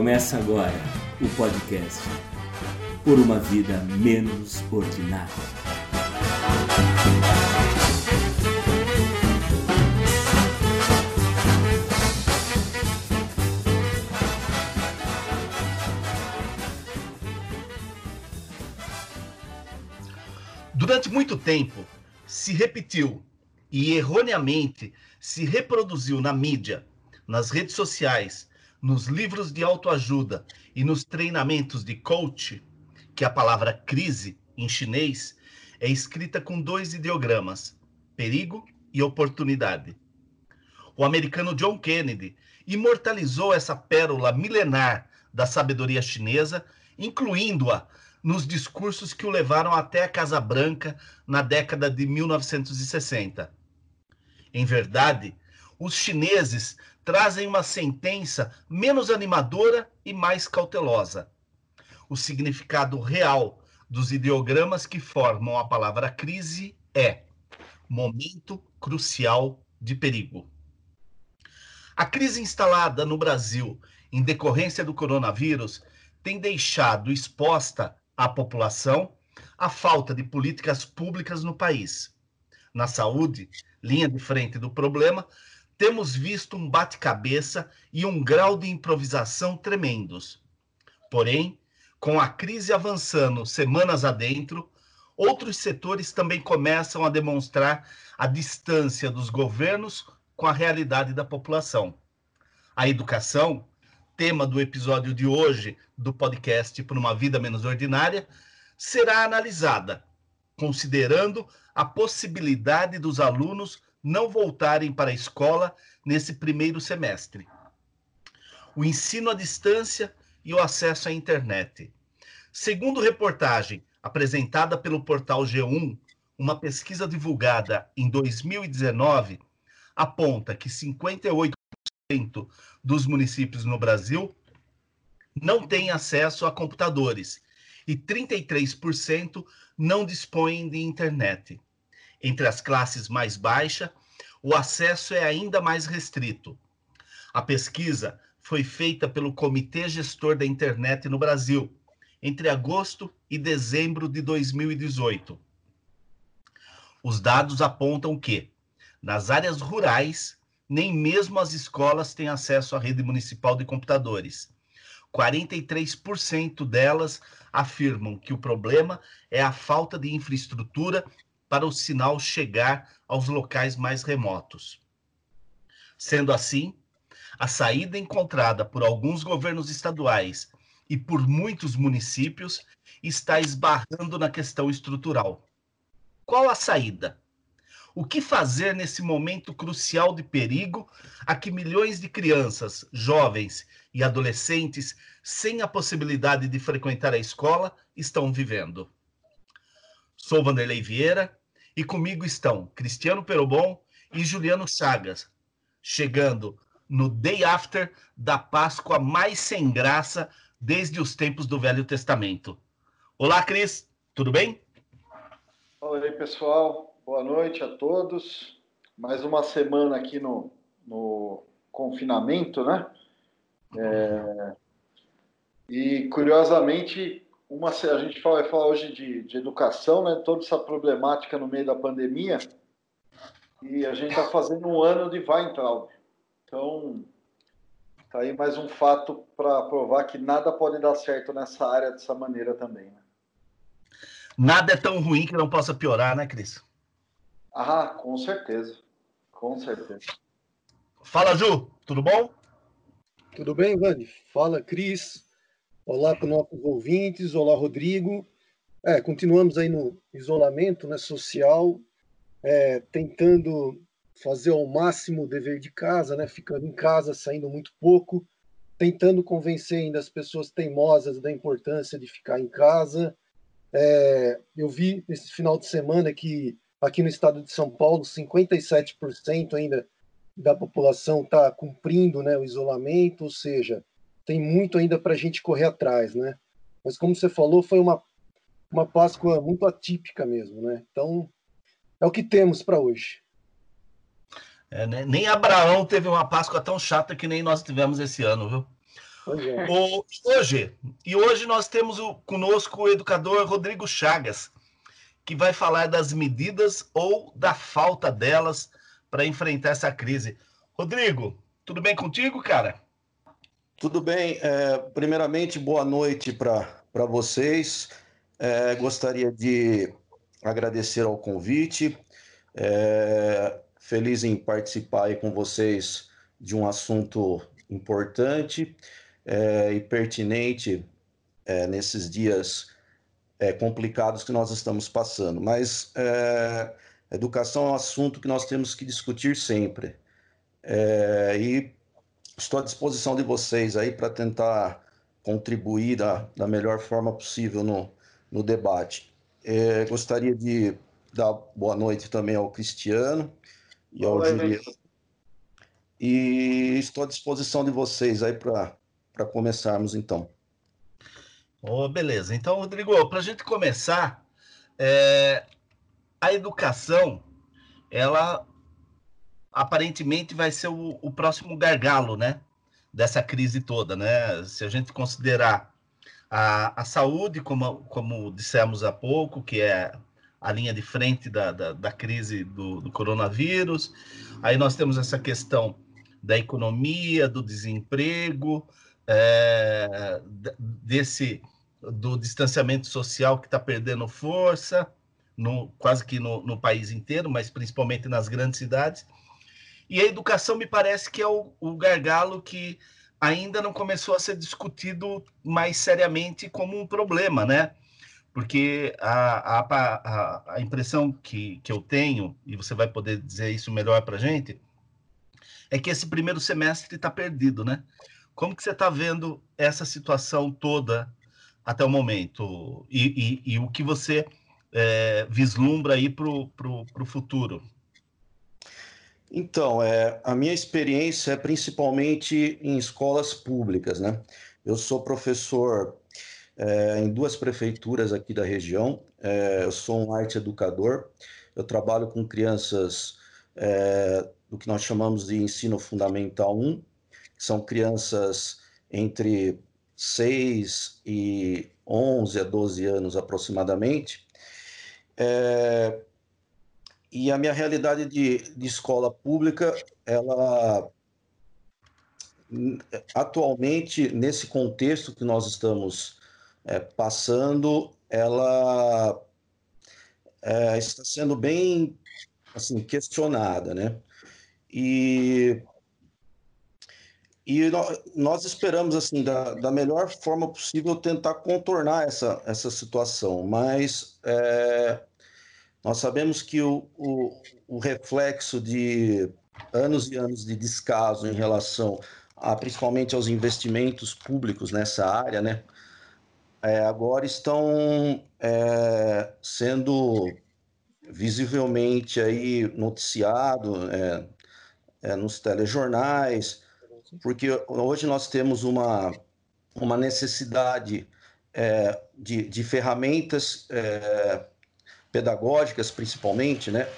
Começa agora o podcast Por uma Vida Menos Ordinária. Durante muito tempo se repetiu e erroneamente se reproduziu na mídia, nas redes sociais, nos livros de autoajuda e nos treinamentos de coach, que a palavra crise em chinês é escrita com dois ideogramas, perigo e oportunidade. O americano John Kennedy imortalizou essa pérola milenar da sabedoria chinesa, incluindo-a nos discursos que o levaram até a Casa Branca na década de 1960. Em verdade, os chineses trazem uma sentença menos animadora e mais cautelosa. O significado real dos ideogramas que formam a palavra crise é momento crucial de perigo. A crise instalada no Brasil em decorrência do coronavírus tem deixado exposta à população a falta de políticas públicas no país. Na saúde, linha de frente do problema, temos visto um bate-cabeça e um grau de improvisação tremendos. Porém, com a crise avançando semanas adentro, outros setores também começam a demonstrar a distância dos governos com a realidade da população. A educação, tema do episódio de hoje do podcast Por uma Vida Menos Ordinária, será analisada, considerando a possibilidade dos alunos não voltarem para a escola nesse primeiro semestre. O ensino à distância e o acesso à internet. Segundo reportagem apresentada pelo portal G1, uma pesquisa divulgada em 2019 aponta que 58% dos municípios no Brasil não têm acesso a computadores e 33% não dispõem de internet. Entre as classes mais baixas, o acesso é ainda mais restrito. A pesquisa foi feita pelo Comitê Gestor da Internet no Brasil, entre agosto e dezembro de 2018. Os dados apontam que, nas áreas rurais, nem mesmo as escolas têm acesso à rede municipal de computadores. 43% delas afirmam que o problema é a falta de infraestrutura para o sinal chegar aos locais mais remotos. Sendo assim, a saída encontrada por alguns governos estaduais e por muitos municípios está esbarrando na questão estrutural. Qual a saída? O que fazer nesse momento crucial de perigo a que milhões de crianças, jovens e adolescentes sem a possibilidade de frequentar a escola estão vivendo? Sou Vanderlei Vieira e comigo estão Cristiano Perobon e Juliano Chagas, chegando no day after da Páscoa mais sem graça desde os tempos do Velho Testamento. Olá, Cris, tudo bem? Olá pessoal. Boa noite a todos. Mais uma semana aqui no, no confinamento, né? É... E curiosamente, uma, a gente vai falar hoje de, de educação, né? Toda essa problemática no meio da pandemia. E a gente está fazendo um ano de Weintraub. Então, tá aí mais um fato para provar que nada pode dar certo nessa área dessa maneira também. Né? Nada é tão ruim que não possa piorar, né, Cris? Ah, com certeza. Com certeza. Fala, Ju, tudo bom? Tudo bem, Vani? Fala, Cris. Olá para os nossos ouvintes, olá Rodrigo. É, continuamos aí no isolamento né, social, é, tentando fazer ao máximo o dever de casa, né, ficando em casa, saindo muito pouco, tentando convencer ainda as pessoas teimosas da importância de ficar em casa. É, eu vi nesse final de semana que aqui no estado de São Paulo, 57% ainda da população está cumprindo né, o isolamento, ou seja, tem muito ainda para a gente correr atrás, né? Mas como você falou, foi uma, uma Páscoa muito atípica mesmo, né? Então, é o que temos para hoje. É, né? Nem Abraão teve uma Páscoa tão chata que nem nós tivemos esse ano, viu? É. O, hoje, e hoje nós temos o, conosco o educador Rodrigo Chagas, que vai falar das medidas ou da falta delas para enfrentar essa crise. Rodrigo, tudo bem contigo, cara? Tudo bem. É, primeiramente, boa noite para vocês. É, gostaria de agradecer ao convite. É, feliz em participar com vocês de um assunto importante é, e pertinente é, nesses dias é, complicados que nós estamos passando. Mas educação é um assunto que nós temos que discutir sempre. E estou à disposição de vocês aí para tentar contribuir da, da melhor forma possível no, no debate. É, gostaria de dar boa noite também ao Cristiano e ao Juliano. E estou à disposição de vocês aí para começarmos então. Oh, beleza. Então, Rodrigo, para a gente começar, é, a educação, ela aparentemente vai ser o, o, próximo gargalo, né? Dessa crise toda, né? Se a gente considerar a, a saúde, como, como dissemos há pouco, que é a linha de frente da, da, da crise do, do coronavírus, aí nós temos essa questão da economia, do desemprego, é, desse do distanciamento social que está perdendo força, no, quase que no, no, país inteiro, mas principalmente nas grandes cidades. E a educação me parece que é o, o gargalo que ainda não começou a ser discutido mais seriamente como um problema, né? Porque a, a, a, impressão que, que eu tenho, e você vai poder dizer isso melhor para a gente, é que esse primeiro semestre está perdido, né? Como que você está vendo essa situação toda até o momento? E, e, e o que você é, vislumbra aí para o futuro? Então, é, a minha experiência é principalmente em escolas públicas, né? Eu sou professor é, em duas prefeituras aqui da região, é, eu sou um arte educador, eu trabalho com crianças é, do que nós chamamos de ensino fundamental 1, que são crianças entre 6 e 11 a 12 anos aproximadamente. É, e a minha realidade de, de escola pública, ela atualmente, nesse contexto que nós estamos é, passando, ela é, está sendo bem assim questionada, né? E, e nós esperamos, assim, da, da melhor forma possível, tentar contornar essa, essa situação, mas é, nós sabemos que o, o, o, reflexo de anos e anos de descaso em relação a, principalmente aos investimentos públicos nessa área, né, é, agora estão é, sendo visivelmente aí noticiado, é, é, nos telejornais, porque hoje nós temos uma, uma necessidade é, de, de ferramentas é, pedagógicas, principalmente, né,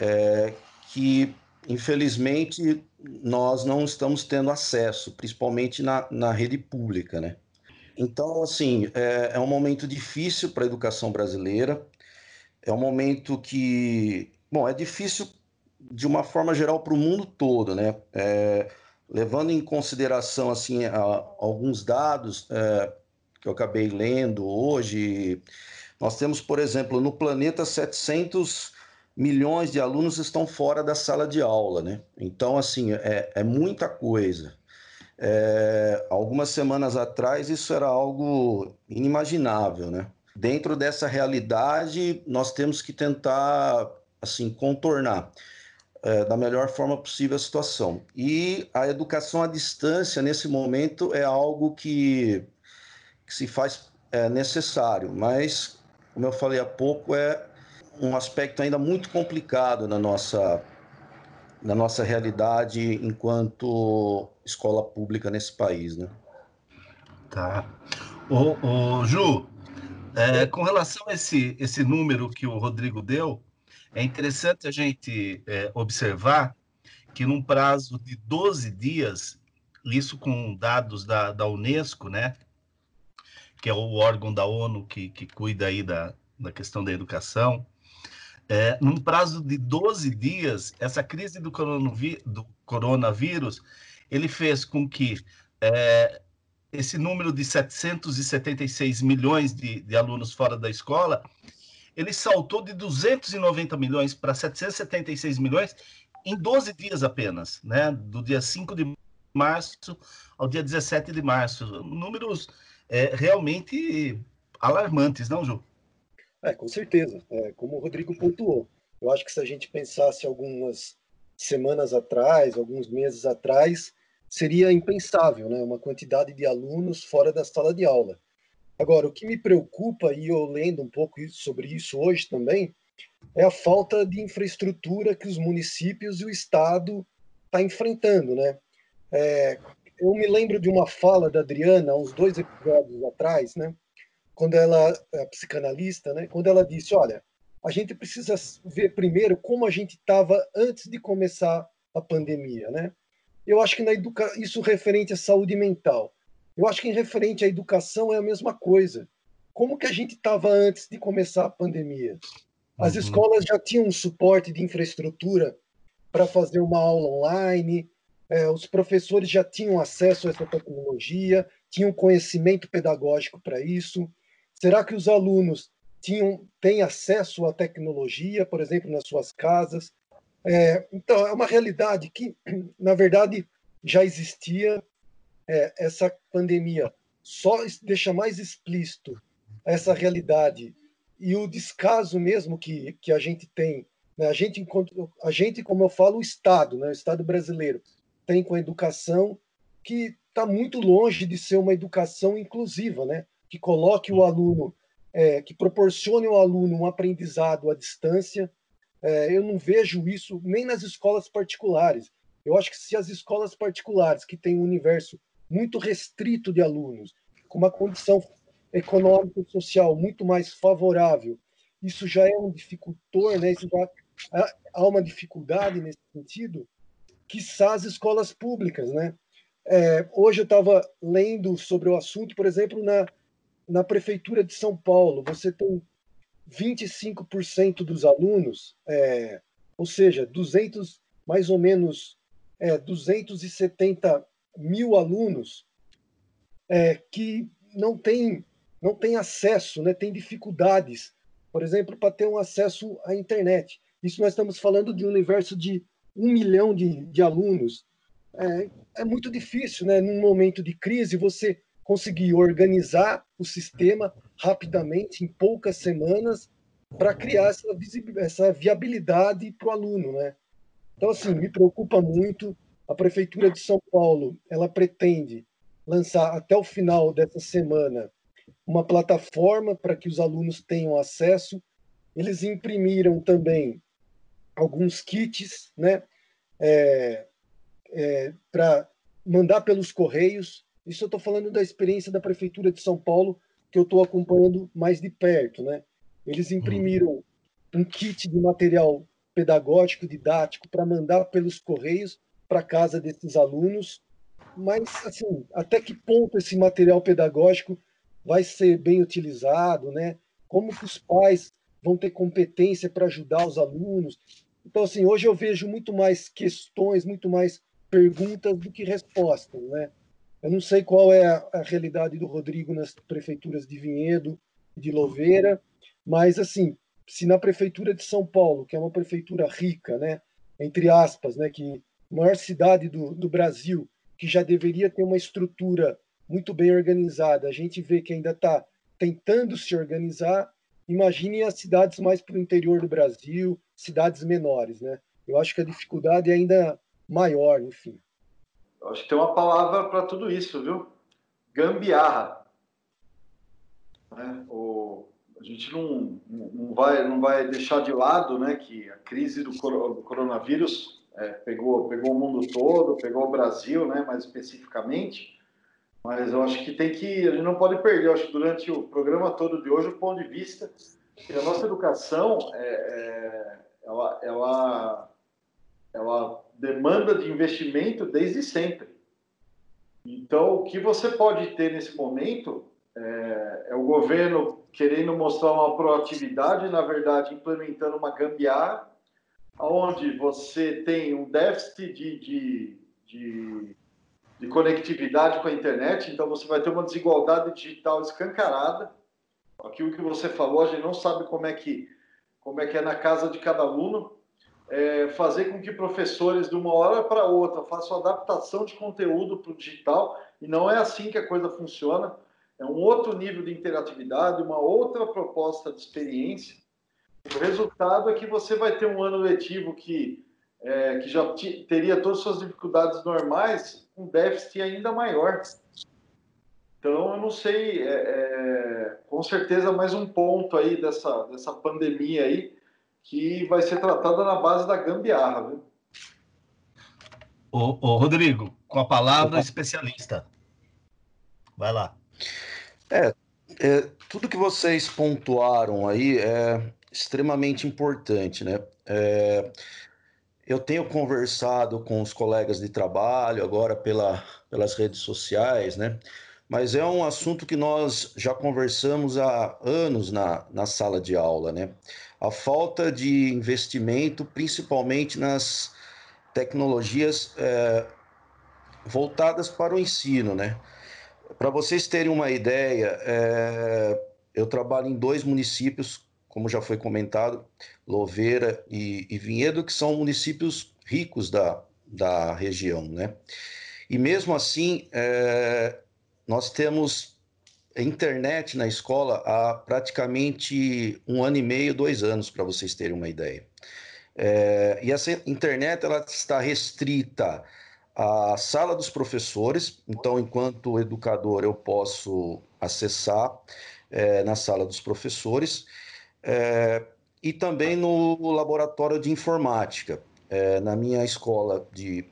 é, que infelizmente nós não estamos tendo acesso, principalmente na, na rede pública, né. Então, assim, é, é um momento difícil para a educação brasileira, é um momento que, bom, é difícil de uma forma geral para o mundo todo, né? É, levando em consideração assim a, alguns dados é, que eu acabei lendo hoje, nós temos, por exemplo, no planeta 700 milhões de alunos estão fora da sala de aula, né? Então, assim, é, é muita coisa. É, algumas semanas atrás isso era algo inimaginável, né? Dentro dessa realidade, nós temos que tentar, assim, contornar é, da melhor forma possível a situação. E a educação à distância, nesse momento, é algo que, que se faz é, necessário, mas, como eu falei há pouco, é um aspecto ainda muito complicado na nossa, na nossa realidade enquanto escola pública nesse país, né? Tá. Ô Ju, é, com relação a esse, esse número que o Rodrigo deu, é interessante a gente é, observar que, num prazo de 12 dias, isso com dados da, da Unesco, né? Que é o órgão da ONU que, que cuida aí da, da questão da educação. É, num prazo de 12 dias, essa crise do, do coronavírus, ele fez com que é, esse número de 776 milhões de, de alunos fora da escola, ele saltou de 290 milhões para 776 milhões em 12 dias apenas, né? Do dia 5 de março ao dia 17 de março. Números é, realmente alarmantes, não, Ju? É, com certeza. É, como o Rodrigo pontuou. Eu acho que se a gente pensasse algumas semanas atrás, alguns meses atrás, seria impensável, né? Uma quantidade de alunos fora da sala de aula. Agora, o que me preocupa, e eu lendo um pouco sobre isso hoje também, é a falta de infraestrutura que os municípios e o Estado estão tá enfrentando, né? É, eu me lembro de uma fala da Adriana, uns dois episódios atrás, né? Quando ela, a psicanalista, né? Quando ela disse, olha, a gente precisa ver primeiro como a gente estava antes de começar a pandemia, né? Eu acho que na educa... isso referente à saúde mental. Eu acho que em referente à educação é a mesma coisa. Como que a gente estava antes de começar a pandemia? As uhum. escolas já tinham um suporte de infraestrutura para fazer uma aula online, é, os professores já tinham acesso a essa tecnologia, tinham conhecimento pedagógico para isso. Será que os alunos tinham têm acesso à tecnologia, por exemplo, nas suas casas? É, então, é uma realidade que, na verdade, já existia. É, essa pandemia só deixa mais explícito essa realidade e o descaso mesmo que, que a gente tem. Né? A, gente, a gente, como eu falo, o Estado, né? o Estado brasileiro, tem com a educação que está muito longe de ser uma educação inclusiva, né? que coloque o aluno, é, que proporcione ao aluno um aprendizado à distância, é, eu não vejo isso nem nas escolas particulares. Eu acho que se as escolas particulares, que têm um universo muito restrito de alunos, com uma condição econômica e social muito mais favorável, isso já é um dificultor, né? Isso já há uma dificuldade nesse sentido, que as escolas públicas, né? É, hoje eu estava lendo sobre o assunto, por exemplo, na, na prefeitura de São Paulo, você tem 25% dos alunos, é, ou seja, 200, mais ou menos é, 270 mil alunos é, que não têm não tem acesso, né, tem dificuldades, por exemplo, para ter um acesso à internet. Isso nós estamos falando de um universo de um milhão de, de alunos. É, é muito difícil, né, num momento de crise, você conseguir organizar o sistema rapidamente, em poucas semanas, para criar essa, essa viabilidade para o aluno, né? Então, assim, me preocupa muito. A Prefeitura de São Paulo, ela pretende lançar até o final dessa semana uma plataforma para que os alunos tenham acesso. Eles imprimiram também alguns kits, né? É, é, para mandar pelos correios. Isso eu estou falando da experiência da Prefeitura de São Paulo, que eu estou acompanhando mais de perto, né? Eles imprimiram um kit de material pedagógico, didático, para mandar pelos correios para casa desses alunos. Mas, assim, até que ponto esse material pedagógico vai ser bem utilizado, né? Como que os pais vão ter competência para ajudar os alunos? Então, assim, hoje eu vejo muito mais questões, muito mais perguntas do que respostas, né? Eu não sei qual é a, a realidade do Rodrigo nas prefeituras de Vinhedo, de Louveira, mas assim, se na prefeitura de São Paulo, que é uma prefeitura rica, né, entre aspas, né, que maior cidade do, do Brasil, que já deveria ter uma estrutura muito bem organizada, a gente vê que ainda está tentando se organizar. Imagine as cidades mais para o interior do Brasil, cidades menores, né? Eu acho que a dificuldade é ainda maior, enfim. Eu acho que tem uma palavra para tudo isso, viu? Gambiarra. Né? O, a gente não, não, vai, não vai deixar de lado né, que a crise do, coronavírus é, pegou, pegou o mundo todo, pegou o Brasil, né, mais especificamente, mas eu acho que tem que, a gente não pode perder, eu acho que durante o programa todo de hoje, o ponto de vista que a nossa educação, é, é, ela, ela, ela demanda de investimento desde sempre. Então, o que você pode ter nesse momento é, é, o governo querendo mostrar uma proatividade, na verdade, implementando uma gambiarra, onde você tem um déficit de, de, de, de conectividade com a internet, então você vai ter uma desigualdade digital escancarada. Aquilo que você falou, a gente não sabe como é que, como é, que é na casa de cada aluno, é, fazer com que professores, de uma hora para outra, façam adaptação de conteúdo para o digital, e não é assim que a coisa funciona. É um outro nível de interatividade, uma outra proposta de experiência. O resultado é que você vai ter um ano letivo que, é, que já teria todas as suas dificuldades normais, um déficit ainda maior. Então, eu não sei, é, é, com certeza mais um ponto aí dessa, dessa pandemia aí, que vai ser tratada na base da gambiarra, viu? Ô, ô Rodrigo, com a palavra especialista. Vai lá. É, é, tudo que vocês pontuaram aí é extremamente importante, né? É, eu tenho conversado com os colegas de trabalho agora pela, pelas redes sociais, né? Mas é um assunto que nós já conversamos há anos na, na sala de aula, né? A falta de investimento, principalmente nas tecnologias é, voltadas para o ensino, né? Para vocês terem uma ideia, é, eu trabalho em dois municípios, como já foi comentado, Louveira e, e Vinhedo, que são municípios ricos da, da região, né? E mesmo assim, é, nós temos internet na escola há praticamente um ano e meio, dois anos, para vocês terem uma ideia. É, e essa internet ela está restrita a sala dos professores, então, enquanto educador, eu posso acessar é, na sala dos professores, é, e também no laboratório de informática. É, na minha escola de,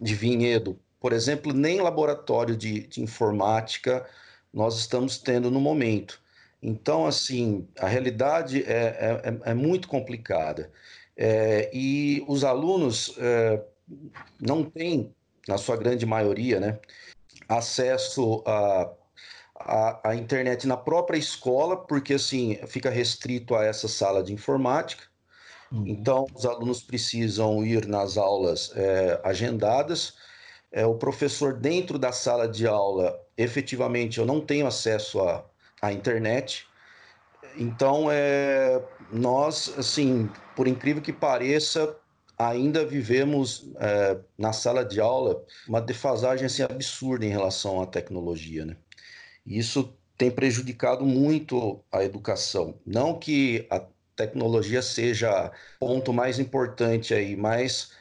de Vinhedo, por exemplo, nem laboratório de, de informática nós estamos tendo no momento. Então, assim, a realidade é, é, é muito complicada. É, e os alunos é, não tem, na sua grande maioria, né, acesso a, a, a, internet na própria escola, porque assim fica restrito a essa sala de informática. Uhum. Então, os alunos precisam ir nas aulas é, agendadas. É, o professor, dentro da sala de aula, efetivamente, eu não tenho acesso à, à internet. Então, é, nós, assim, por incrível que pareça, ainda vivemos é, na sala de aula uma defasagem assim, absurda em relação à tecnologia. Né? Isso tem prejudicado muito a educação. Não que a tecnologia seja ponto mais importante aí, mas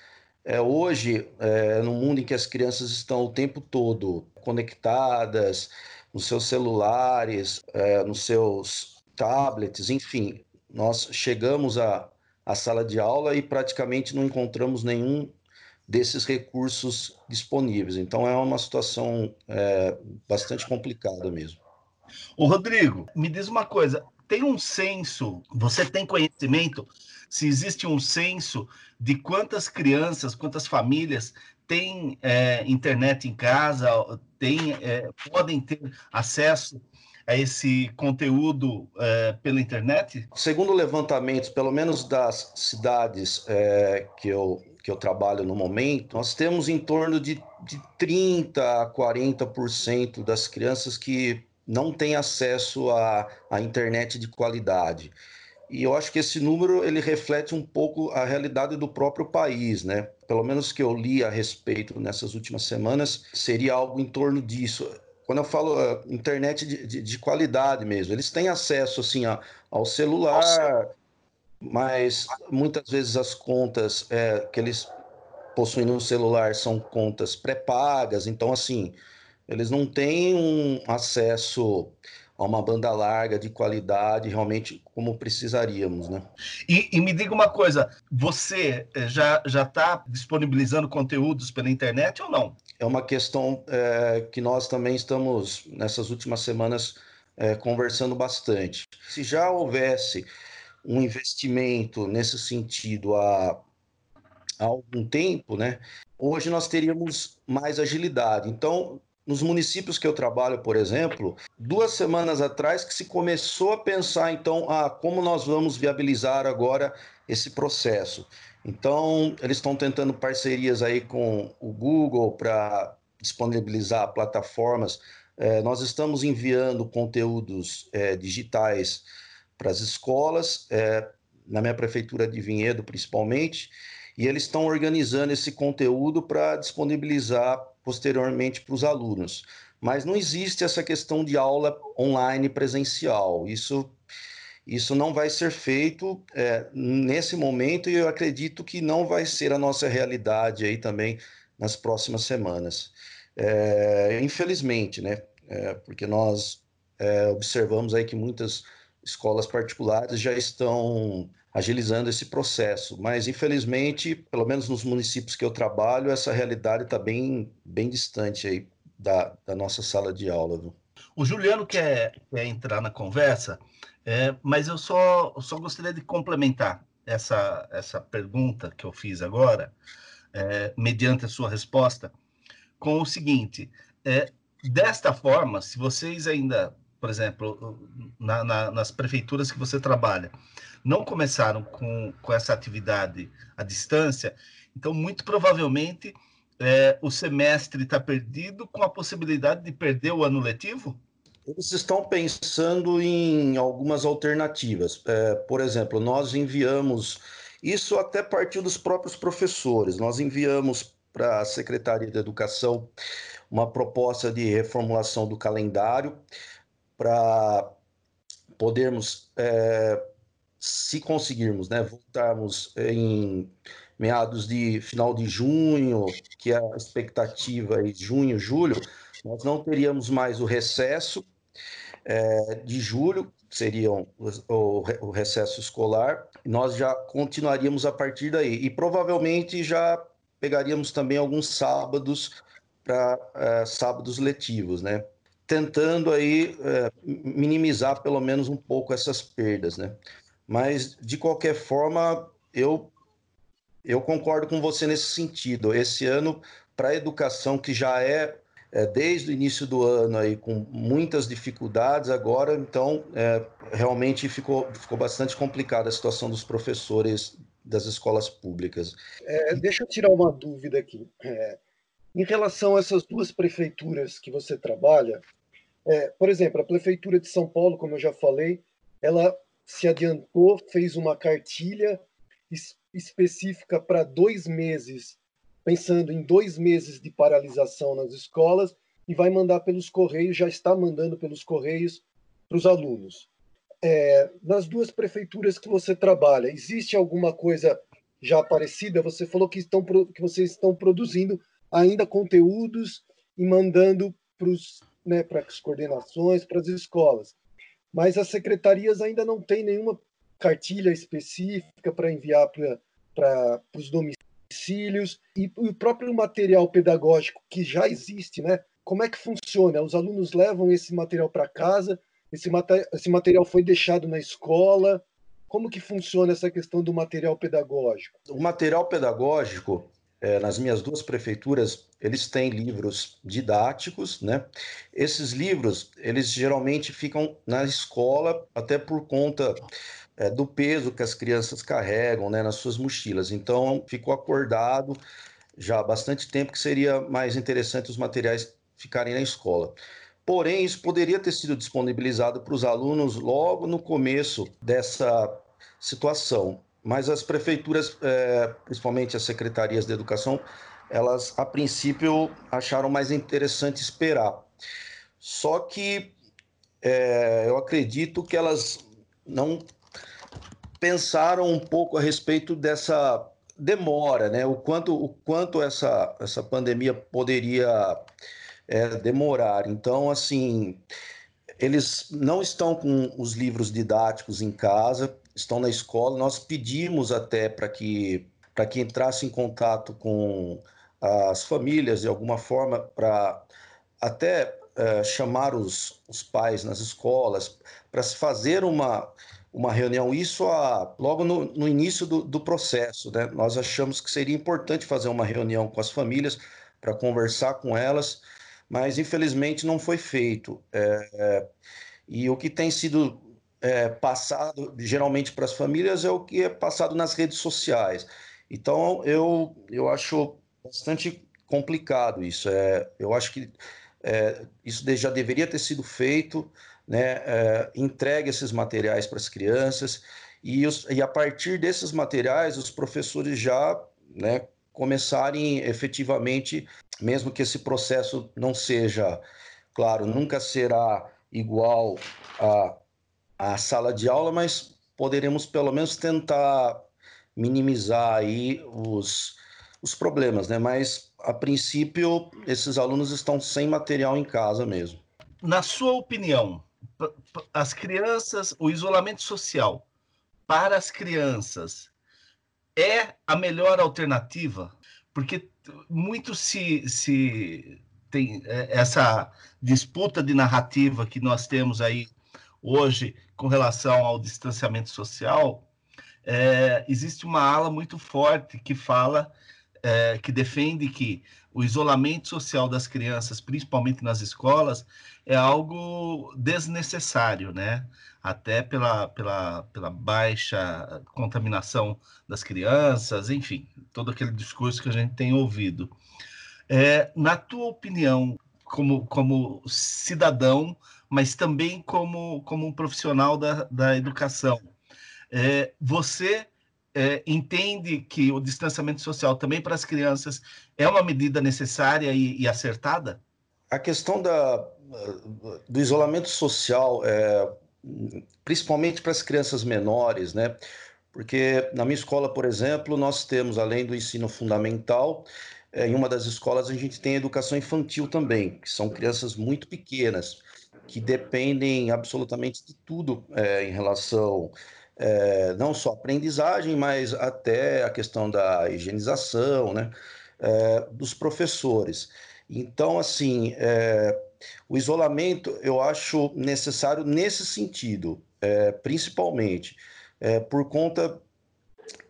é, hoje, é, no mundo em que as crianças estão o tempo todo conectadas, nos seus celulares, é, nos seus tablets, enfim, nós chegamos a a sala de aula e praticamente não encontramos nenhum desses recursos disponíveis. Então é uma situação é, bastante complicada mesmo. O Rodrigo, me diz uma coisa: tem um censo? Você tem conhecimento? Se existe um censo de quantas crianças, quantas famílias têm é, internet em casa, tem, é, podem ter acesso a esse conteúdo é, pela internet? Segundo levantamentos, pelo menos das cidades é, que, eu, que eu trabalho no momento, nós temos em torno de, de 30% a 40% das crianças que não têm acesso à, à internet de qualidade. E eu acho que esse número ele reflete um pouco a realidade do próprio país, né? Pelo menos que eu li a respeito nessas últimas semanas, seria algo em torno disso quando eu falo uh, internet de, de, de, qualidade mesmo, eles têm acesso assim a, ao celular, mas muitas vezes as contas é, que eles possuem no celular são contas pré-pagas, então assim eles não têm um acesso a uma banda larga de qualidade realmente como precisaríamos, né? E, e me diga uma coisa, você eh, já já está disponibilizando conteúdos pela internet ou não? é uma questão é, que nós também estamos, nessas últimas semanas, é, conversando bastante. Se já houvesse um investimento nesse sentido há, há algum tempo, né, hoje nós teríamos mais agilidade. Então, nos municípios que eu trabalho, por exemplo, duas semanas atrás que se começou a pensar, então, ah, como nós vamos viabilizar agora esse processo. Então, eles estão tentando parcerias aí com o Google para disponibilizar plataformas. É, nós estamos enviando conteúdos é, digitais para as escolas, é, na minha prefeitura de Vinhedo, principalmente, e eles estão organizando esse conteúdo para disponibilizar posteriormente para os alunos. Mas não existe essa questão de aula online presencial. Isso, isso não vai ser feito é, nesse momento e eu acredito que não vai ser a nossa realidade aí também nas próximas semanas. É, infelizmente, né? É, porque nós observamos aí que muitas escolas particulares já estão agilizando esse processo. Mas, infelizmente, pelo menos nos municípios que eu trabalho, essa realidade está bem, bem distante aí da, da nossa sala de aula. Viu? O Juliano quer, quer entrar na conversa, é, mas eu só, só gostaria de complementar essa, essa pergunta que eu fiz agora, é, mediante a sua resposta, com o seguinte: é, desta forma, se vocês ainda, por exemplo, na, na, nas prefeituras que você trabalha, não começaram com, com essa atividade à distância, então, muito provavelmente, é, o semestre está perdido com a possibilidade de perder o ano letivo? Eles estão pensando em algumas alternativas. É, por exemplo, nós enviamos, isso até partiu dos próprios professores, nós enviamos para a Secretaria de Educação uma proposta de reformulação do calendário para podermos é, se conseguirmos, né, voltarmos em meados de final de junho, que é a expectativa de junho, julho, nós não teríamos mais o recesso é, de julho, seria o, o, o, recesso escolar, nós já continuaríamos a partir daí. E provavelmente já pegaríamos também alguns sábados para é, sábados letivos, né? Tentando aí é, minimizar pelo menos um pouco essas perdas, né? Mas, de qualquer forma, eu, eu concordo com você nesse sentido. Esse ano, para a educação, que já é, é, desde o início do ano aí, com muitas dificuldades, agora, então, é, realmente ficou, ficou bastante complicada a situação dos professores das escolas públicas. É, deixa eu tirar uma dúvida aqui. É, em relação a essas duas prefeituras que você trabalha, é, por exemplo, a Prefeitura de São Paulo, como eu já falei, ela se adiantou, fez uma cartilha específica para dois meses, pensando em dois meses de paralisação nas escolas, e vai mandar pelos correios, já está mandando pelos correios para os alunos. É, nas duas prefeituras que você trabalha, existe alguma coisa já parecida? Você falou que, estão, que vocês estão produzindo ainda conteúdos e mandando né, para as coordenações, para as escolas mas as secretarias ainda não têm nenhuma cartilha específica para enviar para os domicílios e o próprio material pedagógico que já existe, né? Como é que funciona? Os alunos levam esse material para casa? Esse, esse material foi deixado na escola? Como que funciona essa questão do material pedagógico? O material pedagógico é, nas minhas duas prefeituras, eles têm livros didáticos, né? Esses livros, eles geralmente ficam na escola, até por conta é, do peso que as crianças carregam, né, nas suas mochilas. Então, ficou acordado já há bastante tempo que seria mais interessante os materiais ficarem na escola. Porém, isso poderia ter sido disponibilizado para os alunos logo no começo dessa situação mas as prefeituras, é, principalmente as secretarias de educação, elas a princípio acharam mais interessante esperar. Só que é, eu acredito que elas não pensaram um pouco a respeito dessa demora, né? O quanto, o quanto essa, essa pandemia poderia é, demorar. Então, assim, eles não estão com os livros didáticos em casa, estão na escola. Nós pedimos até para que, que entrasse em contato com as famílias de alguma forma, para até é, chamar os, os pais nas escolas, para se fazer uma, uma reunião, isso a, logo no, no início do, do, processo. Né? Nós achamos que seria importante fazer uma reunião com as famílias para conversar com elas, mas infelizmente não foi feito. É, é, e o que tem sido é, passado geralmente para as famílias é o que é passado nas redes sociais. Então eu, eu acho bastante complicado isso. É, eu acho que é, isso já deveria ter sido feito né, é, entregue esses materiais para as crianças e, os, e, a partir desses materiais os professores já né, começarem efetivamente, mesmo que esse processo não seja, claro, nunca será igual à, à sala de aula, mas poderemos pelo menos tentar minimizar aí os, os problemas, né? Mas a princípio esses alunos estão sem material em casa mesmo. Na sua opinião, as crianças, o isolamento social para as crianças é a melhor alternativa? Porque muito se, se tem é, essa disputa de narrativa que nós temos aí hoje com relação ao distanciamento social, é, existe uma ala muito forte que fala, é, que defende que o isolamento social das crianças, principalmente nas escolas, é algo desnecessário, né? Até pela, pela, pela baixa contaminação das crianças, enfim, todo aquele discurso que a gente tem ouvido. É, na tua opinião, como, como cidadão, mas também como, como um profissional da, da educação, é, você é, entende que o distanciamento social também para as crianças é uma medida necessária e, e acertada? A questão da, do isolamento social, é, principalmente para as crianças menores, né? Porque na minha escola, por exemplo, nós temos, além do ensino fundamental, é, em uma das escolas a gente tem educação infantil também, que são crianças muito pequenas, que dependem absolutamente de tudo é, em relação é, não só aprendizagem, mas até a questão da higienização, né, é, dos professores. Então, assim, é, o isolamento eu acho necessário nesse sentido, é, principalmente é, por conta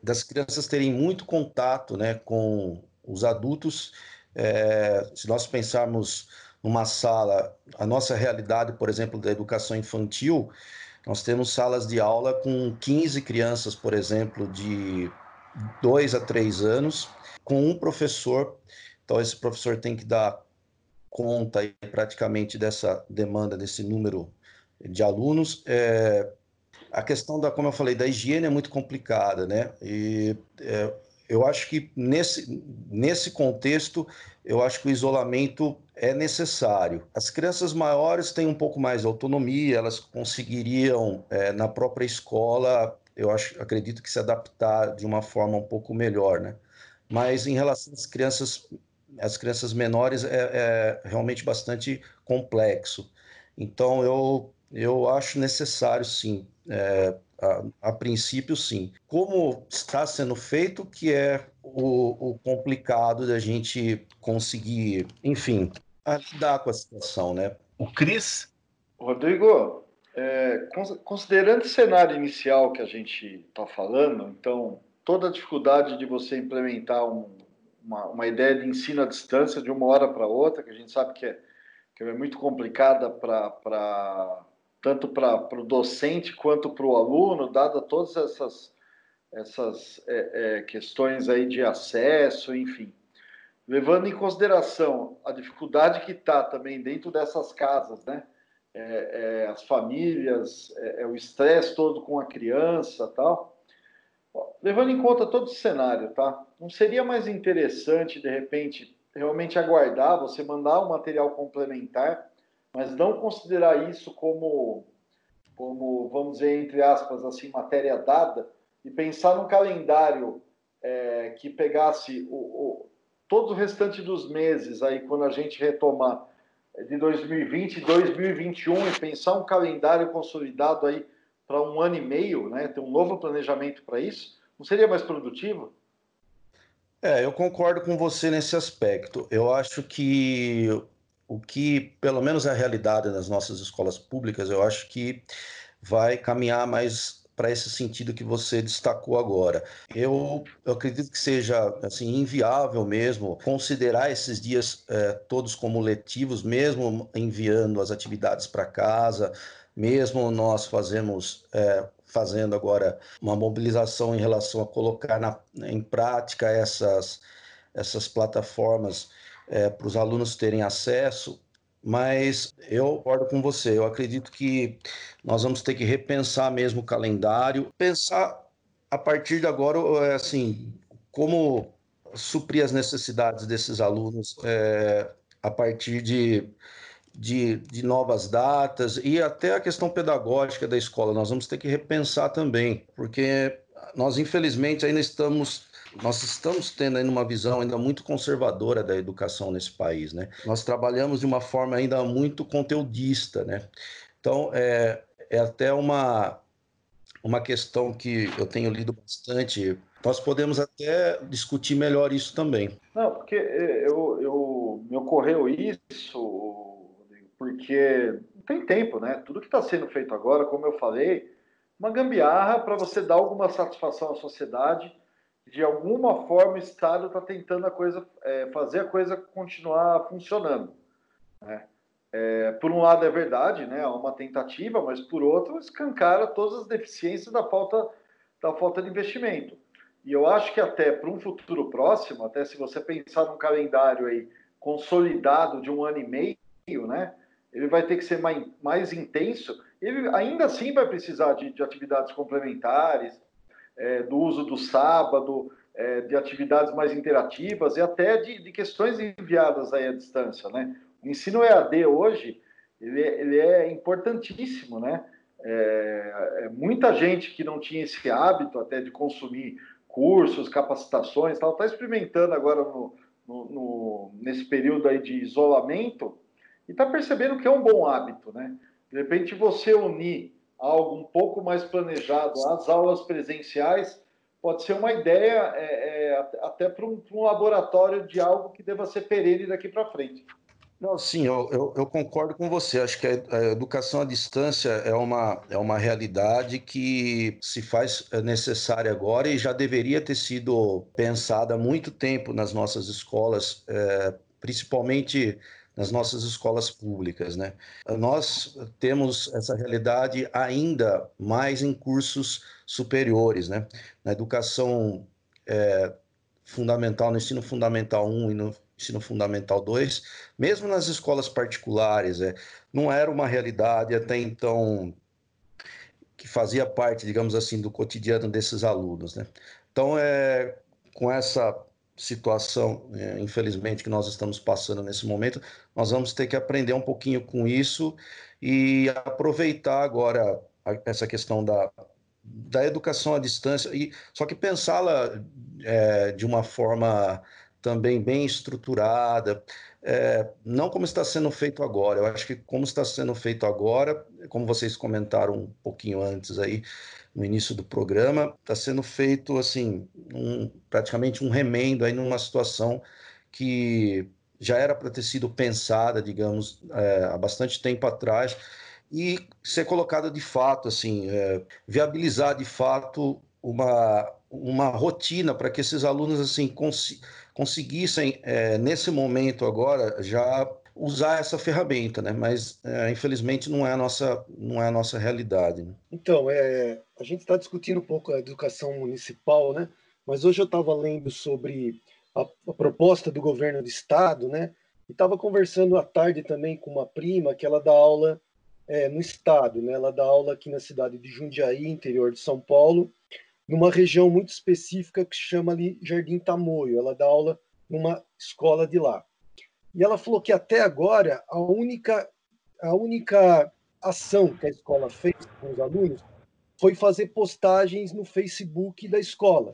das crianças terem muito contato né, com os adultos. Se nós pensarmos numa sala, a nossa realidade, por exemplo, da educação infantil, nós temos salas de aula com 15 crianças, por exemplo, de 2 a 3 anos, com um professor. Então, esse professor tem que dar conta aí, praticamente dessa demanda, desse número de alunos. É, a questão da, como eu falei, da higiene é muito complicada, né? E é, eu acho que nesse, nesse contexto, eu acho que o isolamento é necessário. As crianças maiores têm um pouco mais de autonomia, elas conseguiriam, é, na própria escola, eu acho, acredito que se adaptar de uma forma um pouco melhor, né? Mas em relação às crianças, as crianças menores, é, é realmente bastante complexo. Então, eu, eu acho necessário, sim, é, a, a, princípio, sim. Como está sendo feito, que é o, o complicado da gente conseguir, enfim, lidar com a situação, né? O Cris? Rodrigo, é, considerando o cenário inicial que a gente está falando, então, toda a dificuldade de você implementar um, uma, uma, ideia de ensino à distância de uma hora para outra, que a gente sabe que é, que é muito complicada para tanto para o docente quanto para o aluno, dada todas essas, essas é, é, questões aí de acesso, enfim. Levando em consideração a dificuldade que está também dentro dessas casas, né? É, é as famílias, é, é, o estresse todo com a criança tal. Levando em conta todo esse cenário, tá? Não seria mais interessante, de repente, realmente aguardar, você mandar um material complementar mas não considerar isso como, como vamos dizer, entre aspas, assim, matéria dada, e pensar num calendário é, que pegasse o, o, todo o restante dos meses, aí quando a gente retomar de 2020 e 2021, e pensar um calendário consolidado aí para um ano e meio, né, ter um novo planejamento para isso, não seria mais produtivo? É, eu concordo com você nesse aspecto. Eu acho que o que, pelo menos a realidade das nossas escolas públicas, eu acho que vai caminhar mais para esse sentido que você destacou agora. Eu, eu, acredito que seja assim inviável mesmo considerar esses dias é, todos como letivos, mesmo enviando as atividades para casa, mesmo nós fazemos é, fazendo agora uma mobilização em relação a colocar na, em prática essas, essas plataformas é, para os alunos terem acesso, mas eu concordo com você. Eu acredito que nós vamos ter que repensar mesmo o calendário, pensar a partir de agora, é, assim, como suprir as necessidades desses alunos é, a partir de de, de novas datas e até a questão pedagógica da escola. Nós vamos ter que repensar também, porque nós, infelizmente, ainda estamos nós estamos tendo ainda uma visão ainda muito conservadora da educação nesse país, né? Nós trabalhamos de uma forma ainda muito conteudista, né? Então, é, é até uma, uma questão que eu tenho lido bastante. Nós podemos até discutir melhor isso também. Não, porque eu, eu me ocorreu isso porque não tem tempo, né? Tudo que está sendo feito agora, como eu falei, uma gambiarra para você dar alguma satisfação à sociedade. De alguma forma, o Estado está tentando a coisa, é, fazer a coisa continuar funcionando. Né? É, por um lado é verdade, né? É uma tentativa, mas por outro escancara todas as deficiências da falta da falta de investimento. E eu acho que até para um futuro próximo, até se você pensar num calendário aí consolidado de um ano e meio, né? ele vai ter que ser mais, mais intenso, ele ainda assim vai precisar de, de atividades complementares, é, do uso do sábado, é, de atividades mais interativas e até de, de, questões enviadas aí à distância, né? O ensino EAD hoje, ele, é, ele é importantíssimo, né? É, é, muita gente que não tinha esse hábito até de consumir cursos, capacitações, está experimentando agora no, no, no, nesse período aí de isolamento, e está percebendo que é um bom hábito, né? De repente você unir algo um pouco mais planejado às aulas presenciais pode ser uma ideia é, é, até para um, um, laboratório de algo que deva ser perene daqui para frente. Não, sim, eu, eu, eu, concordo com você. Acho que a, educação à distância é uma, é uma realidade que se faz é, necessária agora e já deveria ter sido pensada há muito tempo nas nossas escolas, é, principalmente nas nossas escolas públicas. Né? Nós temos essa realidade ainda mais em cursos superiores, né? na educação é, fundamental, no ensino fundamental 1 e no ensino fundamental 2, mesmo nas escolas particulares, é, não era uma realidade até então que fazia parte, digamos assim, do cotidiano desses alunos. Né? Então, é, com essa situação, é, infelizmente, que nós estamos passando nesse momento, nós vamos ter que aprender um pouquinho com isso e aproveitar agora essa questão da, da educação à distância, e só que pensá-la é, de uma forma também bem estruturada, é, não como está sendo feito agora. Eu acho que como está sendo feito agora, como vocês comentaram um pouquinho antes aí, no início do programa, está sendo feito assim um, praticamente um remendo aí numa situação que já era para ter sido pensada, digamos, é, há bastante tempo atrás e ser colocada de fato, assim, é, viabilizar de fato uma, uma rotina para que esses alunos assim cons conseguissem é, nesse momento agora já usar essa ferramenta, né? Mas é, infelizmente não é a nossa não é a nossa realidade. Né? Então é a gente está discutindo um pouco a educação municipal, né? Mas hoje eu estava lendo sobre a, a, proposta do governo do estado, né? E estava conversando à tarde também com uma prima que ela dá aula é, no estado, né? Ela dá aula aqui na cidade de Jundiaí, interior de São Paulo, numa região muito específica que se chama ali Jardim Tamoio. Ela dá aula numa escola de lá. E ela falou que até agora a única, a única ação que a escola fez com os alunos foi fazer postagens no Facebook da escola.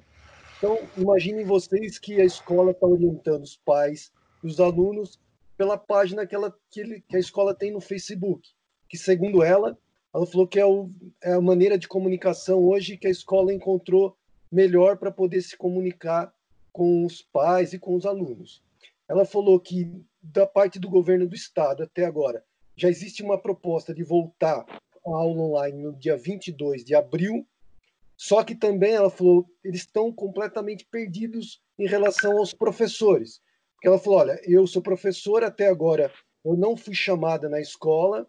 Então, imaginem vocês que a escola está orientando os pais e os alunos pela página que, ela, que, ele, que, a escola tem no Facebook, que, segundo ela, ela falou que é, o, é a maneira de comunicação hoje que a escola encontrou melhor para poder se comunicar com os pais e com os alunos. Ela falou que, da parte do governo do estado até agora, já existe uma proposta de voltar a aula online no dia 22 de abril, Só que também ela falou, eles estão completamente perdidos em relação aos professores. Porque ela falou, olha, eu sou professor até agora, eu não fui chamada na escola,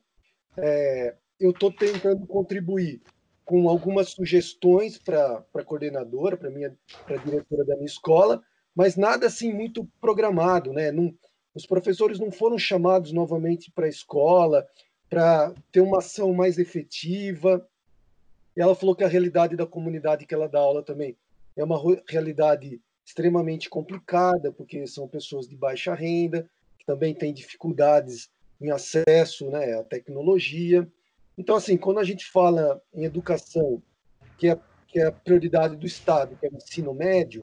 é, eu estou tentando contribuir com algumas sugestões para a coordenadora, para a diretora da minha escola, mas nada assim muito programado, né? Não, os professores não foram chamados novamente para a escola para ter uma ação mais efetiva. E ela falou que a realidade da comunidade que ela dá aula também é uma realidade extremamente complicada, porque são pessoas de baixa renda, que também têm dificuldades em acesso né, à tecnologia. Então, assim, quando a gente fala em educação, que é, que é a prioridade do Estado, que é o ensino médio,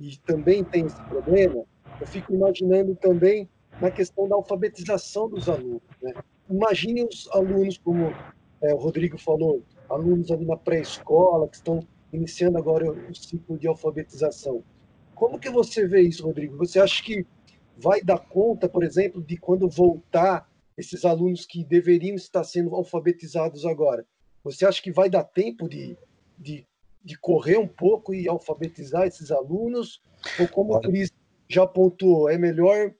e também tem esse problema, eu fico imaginando também na questão da alfabetização dos alunos. Né? Imagine os alunos, como é, o Rodrigo falou, alunos ali na pré-escola, que estão iniciando agora o ciclo de alfabetização. Como que você vê isso, Rodrigo? Você acha que vai dar conta, por exemplo, de quando voltar esses alunos que deveriam estar sendo alfabetizados agora? Você acha que vai dar tempo de, de, de correr um pouco e alfabetizar esses alunos? Ou como o Cris já pontuou, é melhor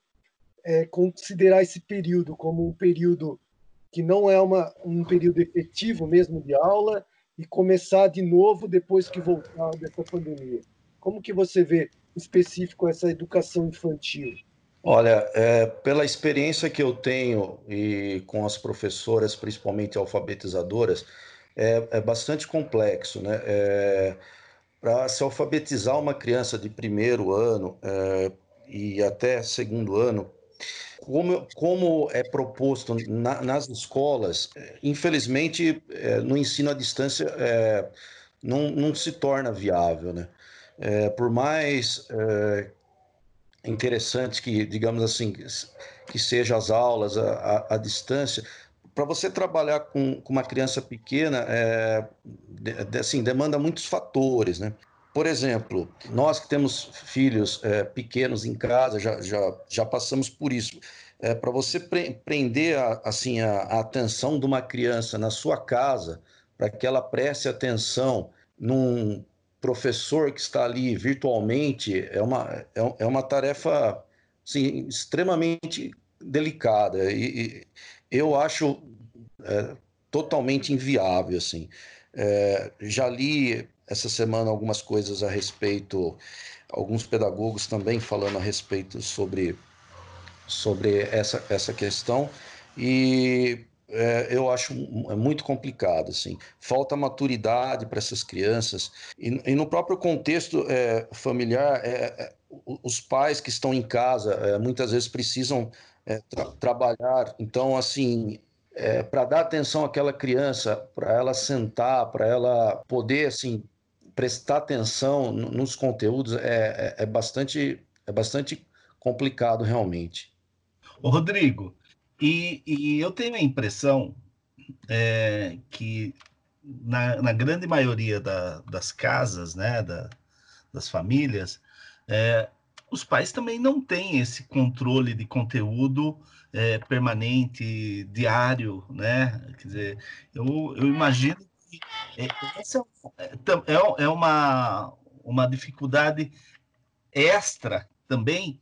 é, considerar esse período como um período que não é uma, um período efetivo mesmo de aula e começar de novo depois que voltar dessa pandemia? Como que você vê específico essa educação infantil? Olha, é, pela experiência que eu tenho e com as professoras, principalmente alfabetizadoras, é, é bastante complexo, né? É, Para se alfabetizar uma criança de primeiro ano é, e até segundo ano, como, como é proposto na, nas escolas, infelizmente, é, no ensino à distância, é, não, não se torna viável, né? É, por mais interessante que, digamos assim, que sejam as aulas à, distância, para você trabalhar com, com, uma criança pequena, é, de, assim, demanda muitos fatores, né? Por exemplo, nós que temos filhos é, pequenos em casa, já, já, já passamos por isso. É, para você pre prender a, assim, a, a atenção de uma criança na sua casa, para que ela preste atenção num professor que está ali virtualmente é uma, é, é uma tarefa assim, extremamente delicada e, e eu acho é, totalmente inviável assim. É, já li essa semana algumas coisas a respeito alguns pedagogos também falando a respeito sobre sobre essa, essa questão. E é, eu acho é muito complicado, assim. Falta maturidade para essas crianças. E, e, no próprio contexto é, familiar, é, os pais que estão em casa muitas vezes precisam é, tra trabalhar. Então, assim, para dar atenção àquela criança, para ela sentar, para ela poder, assim, prestar atenção nos conteúdos é, é, bastante é bastante complicado realmente. Ô Rodrigo, e, e eu tenho a impressão é, que na, na, grande maioria da, das casas, né, da, das famílias, é, os pais também não têm esse controle de conteúdo é, permanente, diário, né? Quer dizer, eu, eu imagino que é, essa é, é, é uma, uma dificuldade extra também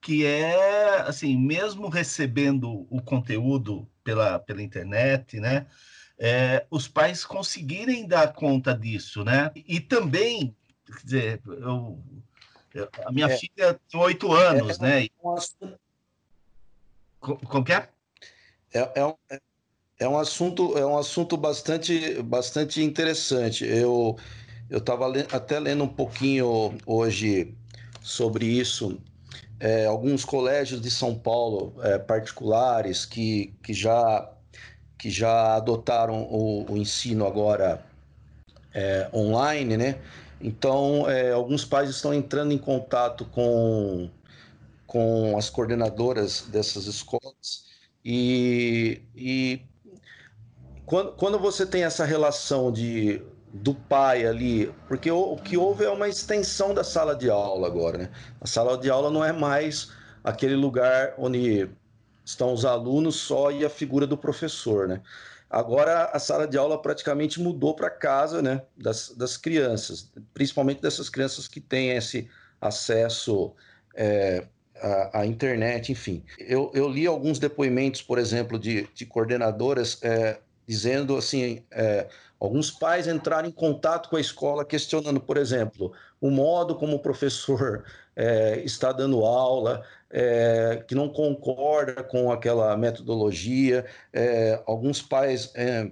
que é assim, mesmo recebendo o conteúdo pela, pela internet, né? É, os pais conseguirem dar conta disso, né? E também, quer dizer, eu a minha é, filha tem oito anos, é, né? Um Como que é? É, é, um, é um assunto é um assunto bastante bastante interessante. Eu eu estava até lendo um pouquinho hoje sobre isso é, alguns colégios de São Paulo é, particulares que, que, já, que já adotaram o, o ensino agora é, online, né? Então, é, alguns pais estão entrando em contato com, com as coordenadoras dessas escolas e, e quando, quando você tem essa relação de do pai ali, porque o, o, que houve é uma extensão da sala de aula agora, né? A sala de aula não é mais aquele lugar onde estão os alunos só e a figura do professor, né? Agora a sala de aula praticamente mudou para casa né, das, das crianças, principalmente dessas crianças que têm esse acesso é, à, à, internet, enfim. Eu, eu, li alguns depoimentos, por exemplo, de, de coordenadoras é, dizendo assim, é, alguns pais entraram em contato com a escola questionando, por exemplo, o modo como o professor é, está dando aula, é, que não concorda com aquela metodologia. É, alguns pais é,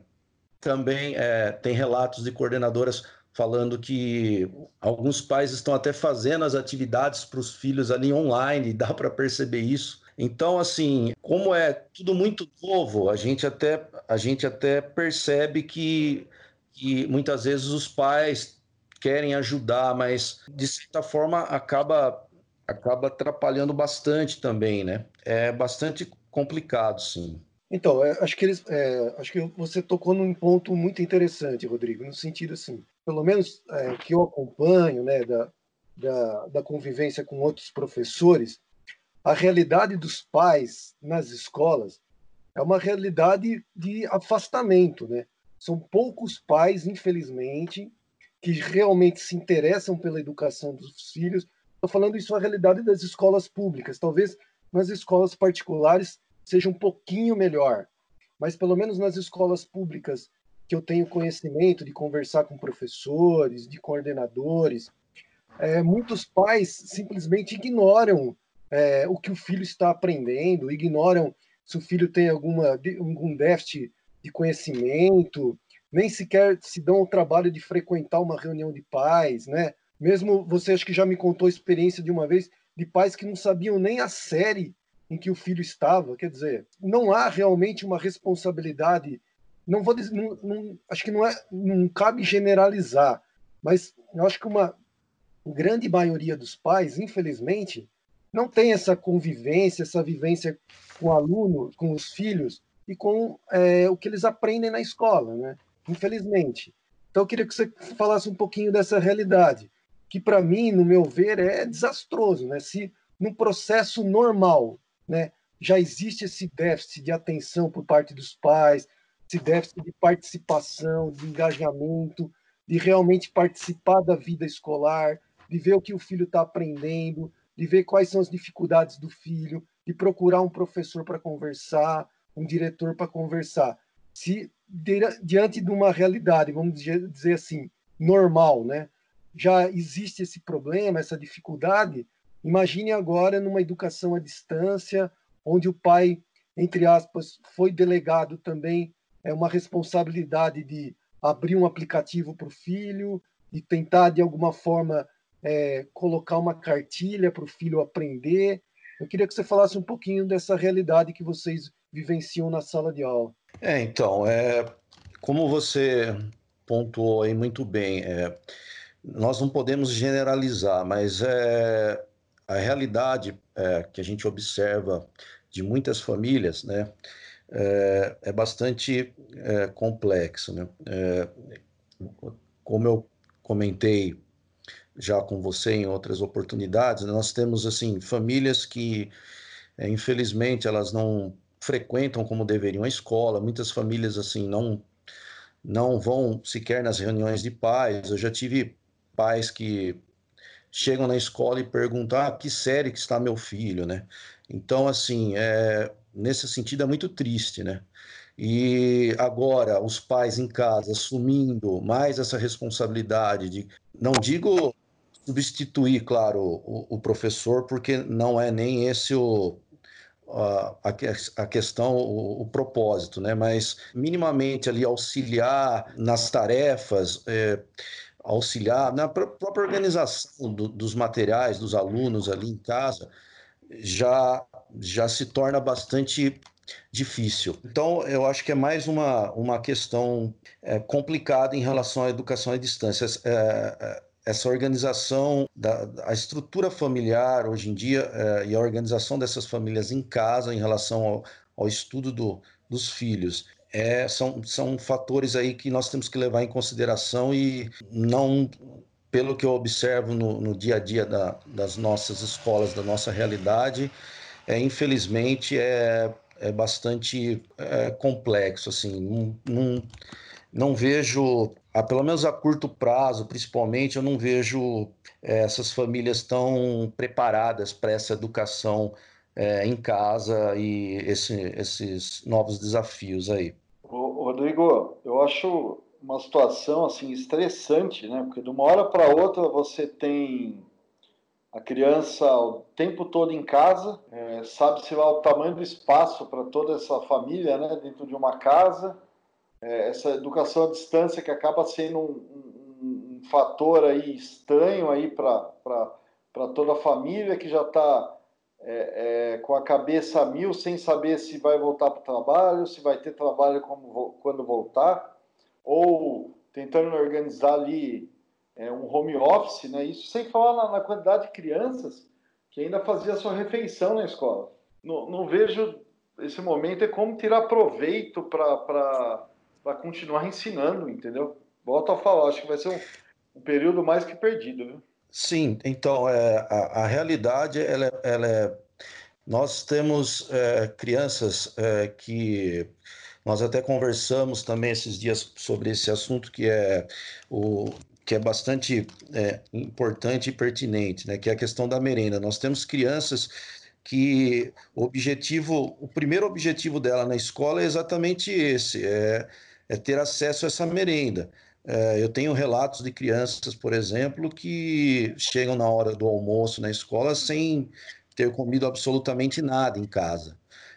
também é, têm relatos de coordenadoras falando que alguns pais estão até fazendo as atividades para os filhos ali online, dá para perceber isso. Então, assim, como é tudo muito novo, a gente até, a gente até percebe que, que muitas vezes os pais querem ajudar, mas de certa forma acaba acaba atrapalhando bastante também, né? É bastante complicado, sim. Então, é, acho que eles, é, acho que você tocou num ponto muito interessante, Rodrigo, no sentido assim, pelo menos é, que eu acompanho, né, da, da, da convivência com outros professores, a realidade dos pais nas escolas é uma realidade de afastamento, né? São poucos pais, infelizmente, que realmente se interessam pela educação dos filhos, Estou falando isso a realidade das escolas públicas. Talvez nas escolas particulares seja um pouquinho melhor, mas pelo menos nas escolas públicas que eu tenho conhecimento de conversar com professores, de coordenadores, é, muitos pais simplesmente ignoram é, o que o filho está aprendendo, ignoram se o filho tem alguma, algum déficit de conhecimento, nem sequer se dão o trabalho de frequentar uma reunião de pais, né? Mesmo você acho que já me contou a experiência de uma vez de pais que não sabiam nem a série em que o filho estava. Quer dizer, não há realmente uma responsabilidade. Não vou dizer, não, não, acho que não é, não cabe generalizar, mas eu acho que uma grande maioria dos pais, infelizmente, não tem essa convivência, essa vivência com o aluno, com os filhos e com é, o que eles aprendem na escola, né? Infelizmente. Então eu queria que você falasse um pouquinho dessa realidade que para mim, no meu ver, é desastroso, né? Se no processo normal, né, já existe esse déficit de atenção por parte dos pais, esse déficit de participação, de engajamento, de realmente participar da vida escolar, de ver o que o filho está aprendendo, de ver quais são as dificuldades do filho, de procurar um professor para conversar, um diretor para conversar. Se diante de uma realidade, vamos dizer assim, normal, né? já existe esse problema, essa dificuldade, imagine agora numa educação à distância, onde o pai, entre aspas, foi delegado também é uma responsabilidade de abrir um aplicativo para o filho, e tentar, de alguma forma, é, colocar uma cartilha para o filho aprender. Eu queria que você falasse um pouquinho dessa realidade que vocês vivenciam na sala de aula. É, então, é, como você pontuou aí muito bem, é, nós não podemos generalizar, mas é, a realidade é, que a gente observa de muitas famílias, né, é, é bastante é, complexo, né? É, como eu comentei já com você em outras oportunidades, nós temos assim famílias que é, infelizmente elas não frequentam como deveriam a escola, muitas famílias assim não não vão sequer nas reuniões de pais. Eu já tive pais que chegam na escola e perguntam: ah, que série que está meu filho, né? Então, assim, é, nesse sentido é muito triste, né? E agora os pais em casa assumindo mais essa responsabilidade de, não digo substituir, claro, o, o professor, porque não é nem esse o, a, a, questão, o, o, propósito, né? Mas minimamente ali auxiliar nas tarefas, é, auxiliar na própria organização do, dos materiais dos alunos ali em casa já já se torna bastante difícil. Então, eu acho que é mais uma, uma questão é, complicada em relação à educação à distância. É, é essa organização, da, a estrutura familiar hoje em dia é, e a organização dessas famílias em casa em relação ao, ao estudo do, dos filhos é, são, são fatores aí que nós temos que levar em consideração e não, pelo que eu observo no, no dia a dia da, das nossas escolas, da nossa realidade, é, infelizmente é, é bastante é, complexo, assim, não, não, não vejo, a, pelo menos a curto prazo, principalmente, eu não vejo é, essas famílias tão preparadas para essa educação é, em casa e esse, esses novos desafios aí. Rodrigo, eu acho uma situação assim estressante, né? Porque de uma hora para outra você tem a criança o tempo todo em casa, é, sabe-se lá o tamanho do espaço para toda essa família, né? Dentro de uma casa, é, essa educação à distância que acaba sendo um, um, um fator aí estranho aí para toda a família que já está é, é, com a cabeça a mil, sem saber se vai voltar para o trabalho, se vai ter trabalho como, quando voltar, ou tentando organizar ali é, um home office, né? Isso sem falar na, na, quantidade de crianças que ainda fazia sua refeição na escola. Não, não vejo esse momento é como tirar proveito para continuar ensinando, entendeu? Volto a falar, acho que vai ser um, um período mais que perdido, viu? Sim, então é, a, a realidade ela, é, ela é. Nós temos é, crianças é, que nós até conversamos também esses dias sobre esse assunto que é o que é bastante é, importante e pertinente, né? Que é a questão da merenda. Nós temos crianças que o objetivo, o primeiro objetivo dela na escola é exatamente esse, é, é ter acesso a essa merenda. É, eu tenho relatos de crianças, por exemplo, que chegam na hora do almoço na escola sem ter comido absolutamente nada em casa.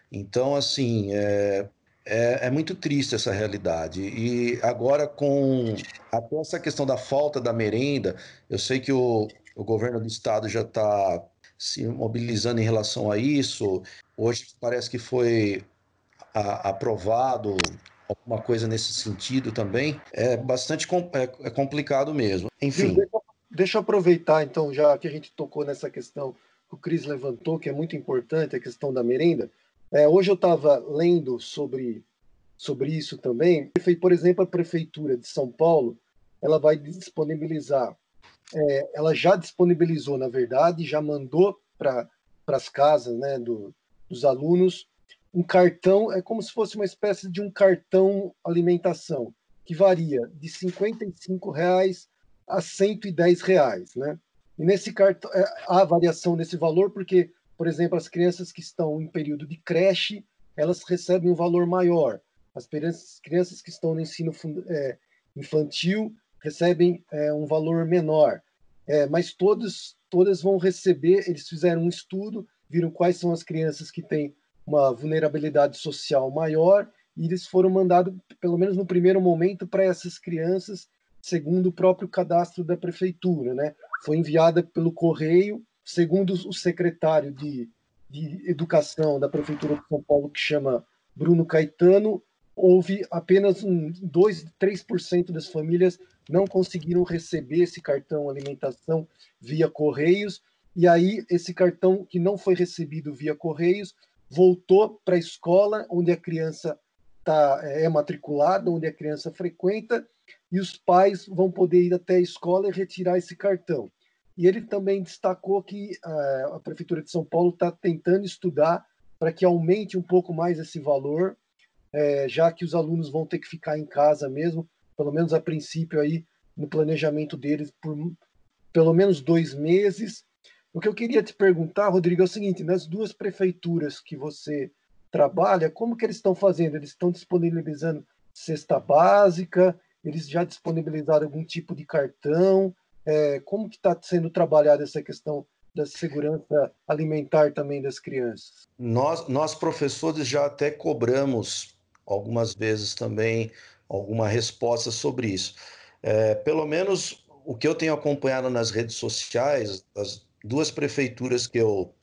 Então, assim, é, é, é, muito triste essa realidade. E agora, com até essa questão da falta da merenda, eu sei que o, o governo do estado já está se mobilizando em relação a isso. Hoje parece que foi a, aprovado alguma coisa nesse sentido também, é bastante é, é complicado mesmo. Enfim. Deixa, deixa eu aproveitar, então, já que a gente tocou nessa questão que o Cris levantou, que é muito importante, a questão da merenda. É, hoje eu estava lendo sobre, sobre isso também. Por exemplo, a Prefeitura de São Paulo ela vai disponibilizar, é, ela já disponibilizou, na verdade, já mandou para as casas né, do, dos alunos um cartão, é como se fosse uma espécie de um cartão alimentação, que varia de R$ reais a R$ reais, né? E nesse cartão, é, há variação nesse valor porque, por exemplo, as crianças que estão em período de creche, elas recebem um valor maior. As crianças, que estão no ensino é, infantil recebem é, um valor menor. É, mas todos, todas vão receber, eles fizeram um estudo, viram quais são as crianças que têm uma vulnerabilidade social maior e eles foram mandados, pelo menos no primeiro momento, para essas crianças, segundo o próprio cadastro da prefeitura, né? Foi enviada pelo correio, segundo o secretário de, de Educação da prefeitura de São Paulo, que chama Bruno Caetano, houve apenas um 2, 3% das famílias não conseguiram receber esse cartão alimentação via correios, e aí esse cartão que não foi recebido via correios voltou para a escola onde a criança tá, é matriculada, onde a criança frequenta, e os pais vão poder ir até a escola e retirar esse cartão. E ele também destacou que uh, a Prefeitura de São Paulo está tentando estudar para que aumente um pouco mais esse valor, é, já que os alunos vão ter que ficar em casa mesmo, pelo menos a princípio aí no planejamento deles por pelo menos dois meses, o que eu queria te perguntar, Rodrigo, é o seguinte: nas duas prefeituras que você trabalha, como que eles estão fazendo? Eles estão disponibilizando cesta básica? Eles já disponibilizaram algum tipo de cartão? É, como que está sendo trabalhada essa questão da segurança alimentar também das crianças? Nós, nós professores já até cobramos algumas vezes também alguma resposta sobre isso. É, pelo menos o que eu tenho acompanhado nas redes sociais, as, duas prefeituras que eu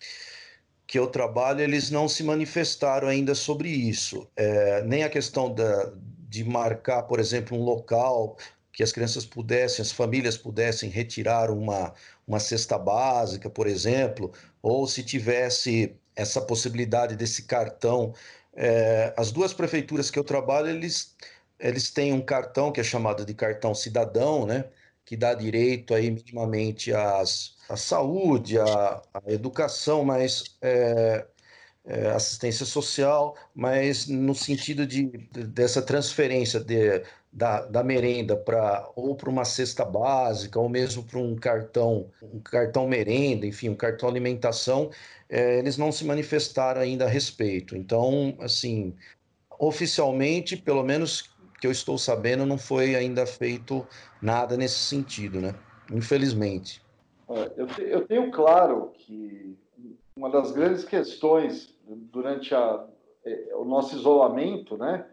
que eu trabalho, eles não se manifestaram ainda sobre isso. É, nem a questão da, de marcar, por exemplo, um local que as crianças pudessem, as famílias pudessem retirar uma, uma cesta básica, por exemplo, ou se tivesse essa possibilidade desse cartão. É, as duas prefeituras que eu trabalho, eles, eles têm um cartão que é chamado de cartão cidadão, né? que dá direito aí minimamente às, à saúde, à, à educação, mas é, é, assistência social, mas no sentido de, dessa transferência de, da, da merenda para ou para uma cesta básica ou mesmo para um cartão, um cartão merenda, enfim, um cartão alimentação, é, eles não se manifestaram ainda a respeito. Então, assim, oficialmente, pelo menos que eu estou sabendo, não foi ainda feito nada nesse sentido, né? Infelizmente. Eu, te, eu tenho claro que uma das grandes questões durante a, é, o nosso isolamento, né,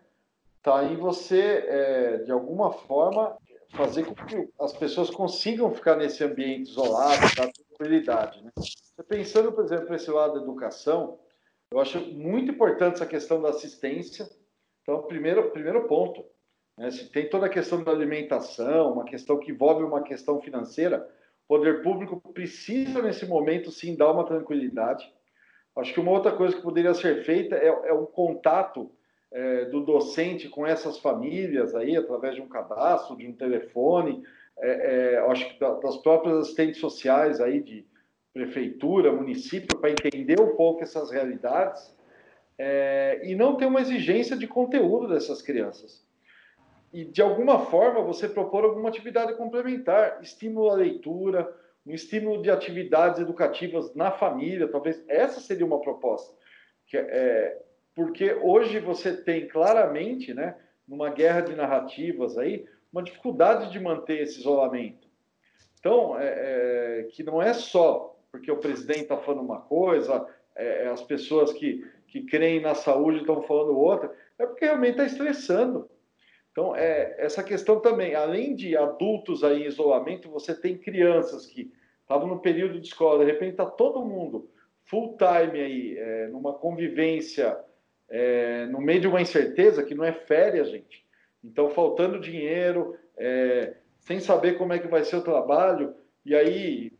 tá aí você é, de alguma forma fazer com que as pessoas consigam ficar nesse ambiente isolado, dar tranquilidade. Né? Pensando, por exemplo, esse lado da educação, eu acho muito importante essa questão da assistência. Então, primeiro, primeiro ponto, né? tem toda a questão da alimentação, uma questão que envolve uma questão financeira, poder público precisa nesse momento sim dar uma tranquilidade. Acho que uma outra coisa que poderia ser feita é, é um contato é, do docente com essas famílias aí, através de um cadastro, de um telefone, é, é acho que das próprias assistentes sociais aí de prefeitura, município, para entender um pouco essas realidades é, e não ter uma exigência de conteúdo dessas crianças. E, de alguma forma, você propor alguma atividade complementar, estímulo à leitura, um estímulo de atividades educativas na família, talvez essa seria uma proposta. Que é, porque hoje você tem claramente, né, numa guerra de narrativas aí, uma dificuldade de manter esse isolamento. Então, é, é, que não é só porque o presidente está falando uma coisa, é, é, as pessoas que, que creem na saúde estão falando outra, é porque realmente está estressando. Então, é, essa questão também, além de adultos aí em isolamento, você tem crianças que estavam no período de escola, de repente está todo mundo full time aí, é, numa convivência é, no meio de uma incerteza que não é férias, gente. Então, faltando dinheiro, é, sem saber como é que vai ser o trabalho, e aí,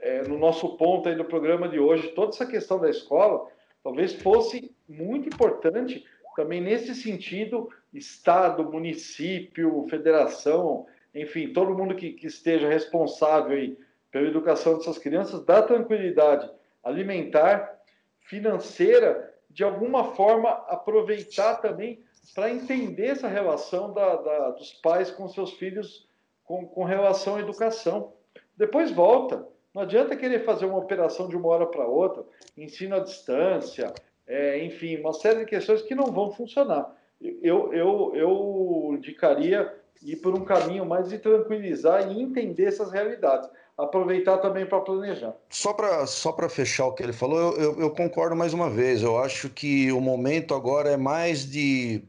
é, no nosso ponto aí do programa de hoje, toda essa questão da escola, talvez fosse muito importante também nesse sentido, Estado, município, federação, enfim, todo mundo que, que esteja responsável aí pela educação dessas crianças, dar tranquilidade alimentar, financeira de alguma forma, aproveitar também para entender essa relação da, da, dos pais com seus filhos com, com relação à educação. Depois volta. Não adianta querer fazer uma operação de uma hora para outra, ensino à distância, é, enfim, uma série de questões que não vão funcionar. Eu, eu, eu indicaria ir por um caminho mais de tranquilizar e entender essas realidades aproveitar também para planejar. Só para só fechar o que ele falou, eu, eu, eu, concordo mais uma vez. Eu acho que o momento agora é mais de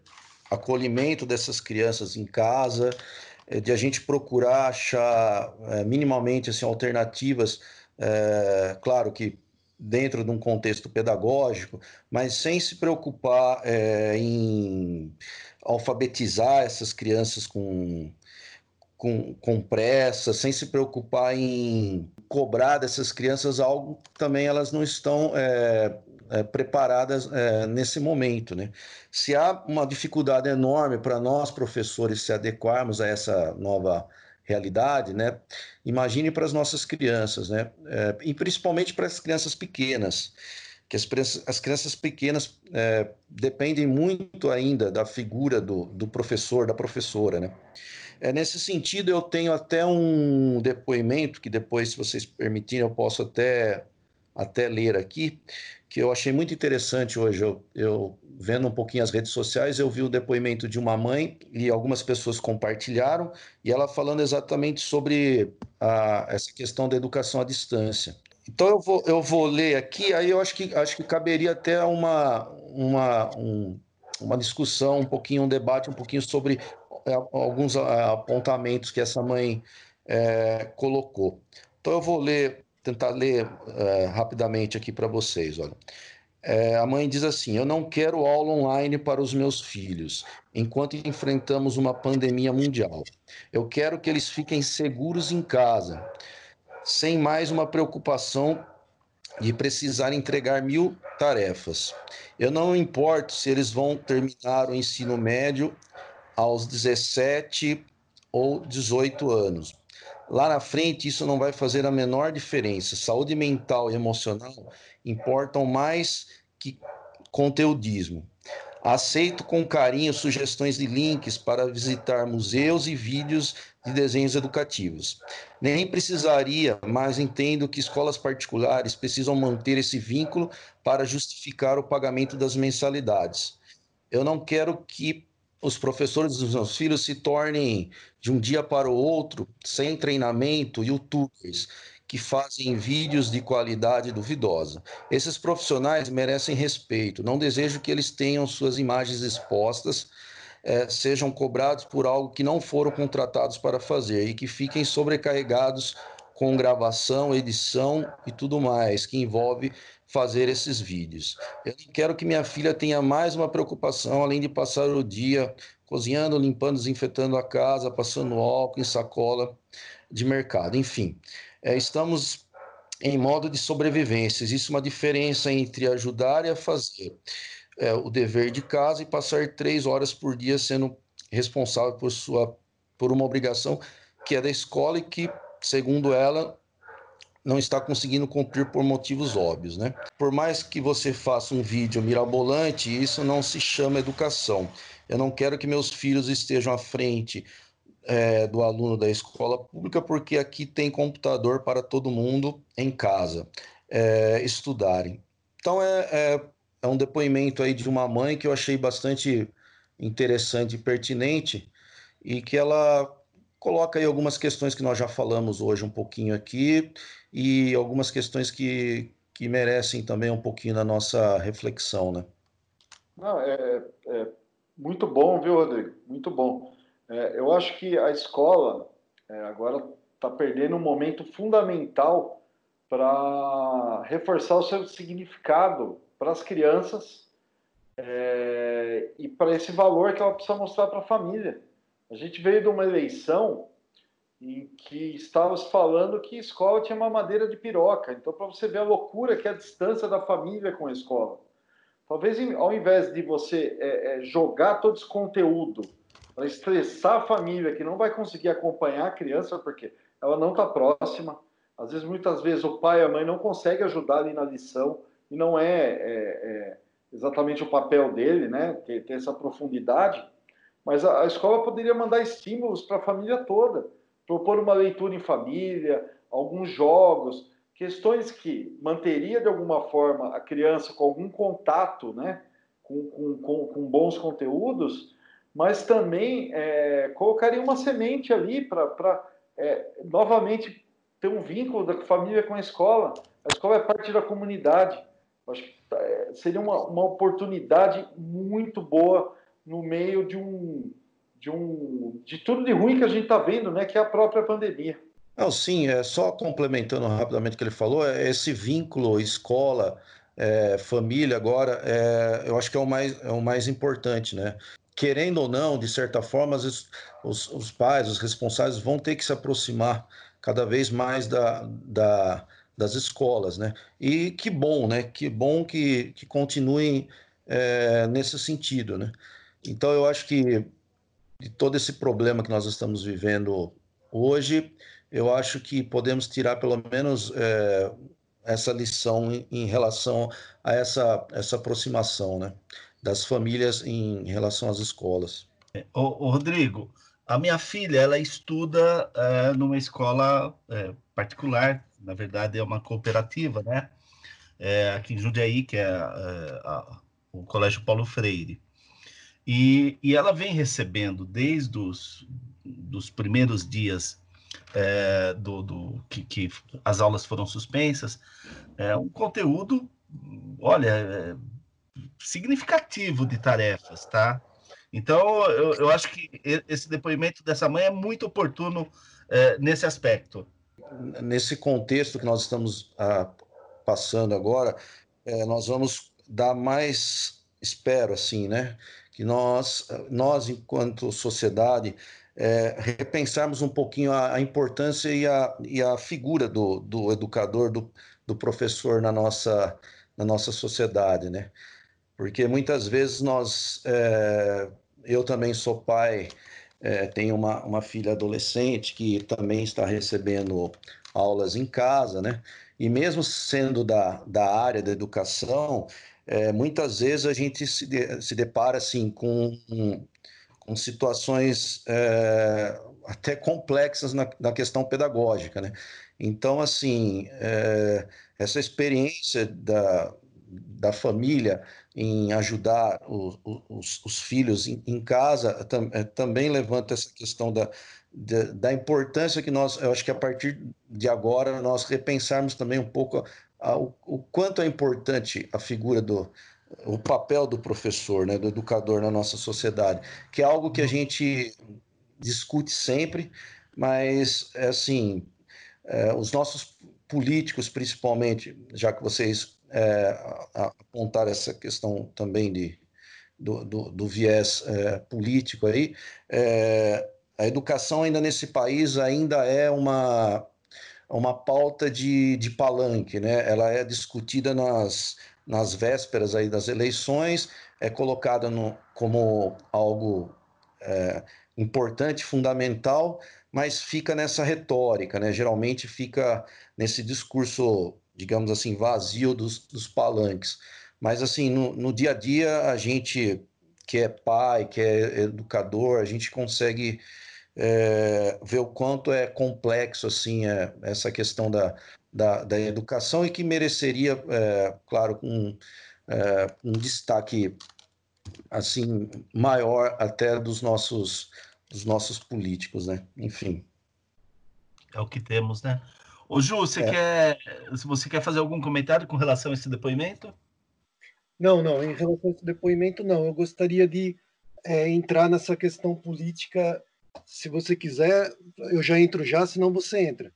acolhimento dessas crianças em casa, é, de a gente procurar achar é, minimamente assim, alternativas, é, claro que dentro de um contexto pedagógico, mas sem se preocupar é, em alfabetizar essas crianças com com, com pressa, sem se preocupar em cobrar dessas crianças algo que também elas não estão é, é, preparadas é, nesse momento. Né? Se há uma dificuldade enorme para nós, professores, se adequarmos a essa nova realidade, né? imagine para as nossas crianças, né? É, e principalmente para as crianças pequenas que as, as crianças pequenas é, dependem muito ainda da figura do, do professor, da professora, né? É, nesse sentido, eu tenho até um depoimento que depois, se vocês permitirem, eu posso até, até ler aqui, que eu achei muito interessante hoje. Eu, eu vendo um pouquinho as redes sociais, eu vi o depoimento de uma mãe e algumas pessoas compartilharam, e ela falando exatamente sobre a, essa questão da educação à distância. Então eu vou, eu vou ler aqui, aí eu acho que, acho que caberia até uma, uma, um, uma discussão, um pouquinho, um debate um pouquinho sobre é, alguns apontamentos que essa mãe é, colocou. Então eu vou ler, tentar ler é, rapidamente aqui para vocês. Olha. É, a mãe diz assim: Eu não quero aula online para os meus filhos, enquanto enfrentamos uma pandemia mundial. Eu quero que eles fiquem seguros em casa, sem mais uma preocupação de precisar entregar mil tarefas. Eu não importo se eles vão terminar o ensino médio aos 17 ou 18 anos. Lá na frente, isso não vai fazer a menor diferença. Saúde mental e emocional importam mais que conteudismo. Aceito com carinho sugestões de links para visitar museus e vídeos de desenhos educativos. Nem precisaria, mas entendo que escolas particulares precisam manter esse vínculo para justificar o pagamento das mensalidades. Eu não quero que os professores dos meus filhos se tornem, de um dia para o outro, sem treinamento, youtubers que fazem vídeos de qualidade duvidosa. Esses profissionais merecem respeito. Não desejo que eles tenham suas imagens expostas, eh, sejam cobrados por algo que não foram contratados para fazer e que fiquem sobrecarregados com gravação, edição e tudo mais que envolve fazer esses vídeos. Eu quero que minha filha tenha mais uma preocupação além de passar o dia cozinhando, limpando, desinfetando a casa, passando álcool em sacola de mercado, enfim. É, estamos em modo de sobrevivência. Existe uma diferença entre ajudar e a fazer é, o dever de casa e passar três horas por dia sendo responsável por sua por uma obrigação que é da escola e que, segundo ela, não está conseguindo cumprir por motivos óbvios, né? Por mais que você faça um vídeo mirabolante, isso não se chama educação. Eu não quero que meus filhos estejam à frente é, do aluno da escola pública, porque aqui tem computador para todo mundo em casa é, estudarem. Então é, é, é, um depoimento aí de uma mãe que eu achei bastante interessante e pertinente e que ela coloca aí algumas questões que nós já falamos hoje um pouquinho aqui e algumas questões que, que merecem também um pouquinho da nossa reflexão, né? Não, é, é muito bom, viu, Rodrigo? Muito bom. É, eu acho que a escola é, agora está perdendo um momento fundamental para reforçar o seu significado para as crianças é, e para esse valor que ela precisa mostrar para a família. A gente veio de uma eleição em que estava se falando que escola tinha uma madeira de piroca. Então, para você ver a loucura que é a distância da família com a escola. Talvez ao invés de você é, é, jogar todo esse conteúdo para estressar a família que não vai conseguir acompanhar a criança porque ela não está próxima. Às vezes, muitas vezes, o pai e a mãe não conseguem ajudar ali na lição e não é, é, é exatamente o papel dele, né? Ter, ter essa profundidade. Mas a, a escola poderia mandar estímulos para a família toda, propor uma leitura em família, alguns jogos, questões que manteria de alguma forma a criança com algum contato, né? Com, com, com, com bons conteúdos mas também é, colocaria uma semente ali para é, novamente ter um vínculo da família com a escola. A escola é parte da comunidade. Acho que é, seria uma, uma oportunidade muito boa no meio de um de um de tudo de ruim que a gente está vendo, né? Que é a própria pandemia. Não, sim, é só complementando rapidamente o que ele falou, é esse vínculo escola, é, família agora, é, eu acho que é o mais é o mais importante, né? querendo ou não, de certa forma, os, os, os pais, os responsáveis vão ter que se aproximar cada vez mais da, da, das escolas, né? E que bom, né? Que bom que, que continuem é, nesse sentido, né? Então, eu acho que de todo esse problema que nós estamos vivendo hoje, eu acho que podemos tirar pelo menos é, essa lição em, em, relação a essa, essa aproximação, né? das famílias em relação às escolas. Ô, ô Rodrigo, a minha filha ela estuda é, numa escola é, particular, na verdade é uma cooperativa, né? É, aqui em Jundiaí, que é, é a, o Colégio Paulo Freire. E, e ela vem recebendo desde os dos primeiros dias é, do, do que, que, as aulas foram suspensas, é, um conteúdo, olha, é, significativo de tarefas, tá? Então, eu, eu acho que esse depoimento dessa mãe é muito oportuno é, nesse aspecto. Nesse contexto que nós estamos ah, passando agora, é, nós vamos dar mais, espero assim, né? Que nós, nós enquanto sociedade, é, repensarmos um pouquinho a, a, importância e a, e a figura do, do educador, do, do professor na nossa, na nossa sociedade, né? porque muitas vezes nós, é, eu também sou pai, é, tenho uma, uma filha adolescente que também está recebendo aulas em casa, né? E mesmo sendo da, da área da educação, é, muitas vezes a gente se, de, se depara assim com, com situações é, até complexas na, na, questão pedagógica, né? Então, assim, é, essa experiência da, da família em ajudar os, os, os filhos em, em casa tam, é, também levanta essa questão da, da, da, importância que nós, eu acho que a partir de agora, nós repensarmos também um pouco a, o, o quanto é importante a figura do o papel do professor, né, do educador na nossa sociedade, que é algo que a gente discute sempre, mas é assim, é, os nossos políticos, principalmente, já que vocês é, apontaram essa questão também de, do, do, do viés é, político aí, é, a educação ainda nesse país ainda é uma, uma pauta de, de palanque, né? Ela é discutida nas, nas vésperas aí das eleições, é colocada no, como algo é, importante, fundamental, mas fica nessa retórica, né? Geralmente fica nesse discurso, digamos assim, vazio dos, dos palanques. Mas assim, no, no dia a dia, a gente que é pai, que é educador, a gente consegue é, ver o quanto é complexo assim é, essa questão da, da, da, educação e que mereceria, é, claro, um, é, um destaque assim maior até dos nossos dos nossos políticos, né? Enfim. É o que temos, né? Ô Ju, você é. quer, se você quer fazer algum comentário com relação a esse depoimento? Não, não. Em relação a esse depoimento, não. Eu gostaria de é, entrar nessa questão política se você quiser, eu já entro já, senão você entra.